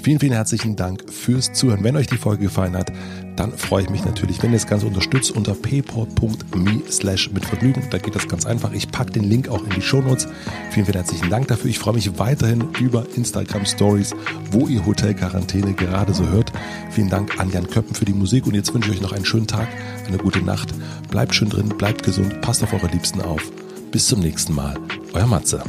Vielen, vielen herzlichen Dank fürs Zuhören. Wenn euch die Folge gefallen hat, dann freue ich mich natürlich, wenn ihr das Ganze unterstützt unter paypal.me slash mit Vergnügen. Da geht das ganz einfach. Ich packe den Link auch in die Shownotes. Vielen, vielen herzlichen Dank dafür. Ich freue mich weiterhin über Instagram Stories, wo ihr Hotel Quarantäne gerade so hört. Vielen Dank an Jan Köppen für die Musik und jetzt wünsche ich euch noch einen schönen Tag, eine gute Nacht. Bleibt schön drin, bleibt gesund, passt auf eure Liebsten auf. Bis zum nächsten Mal. Euer Matze.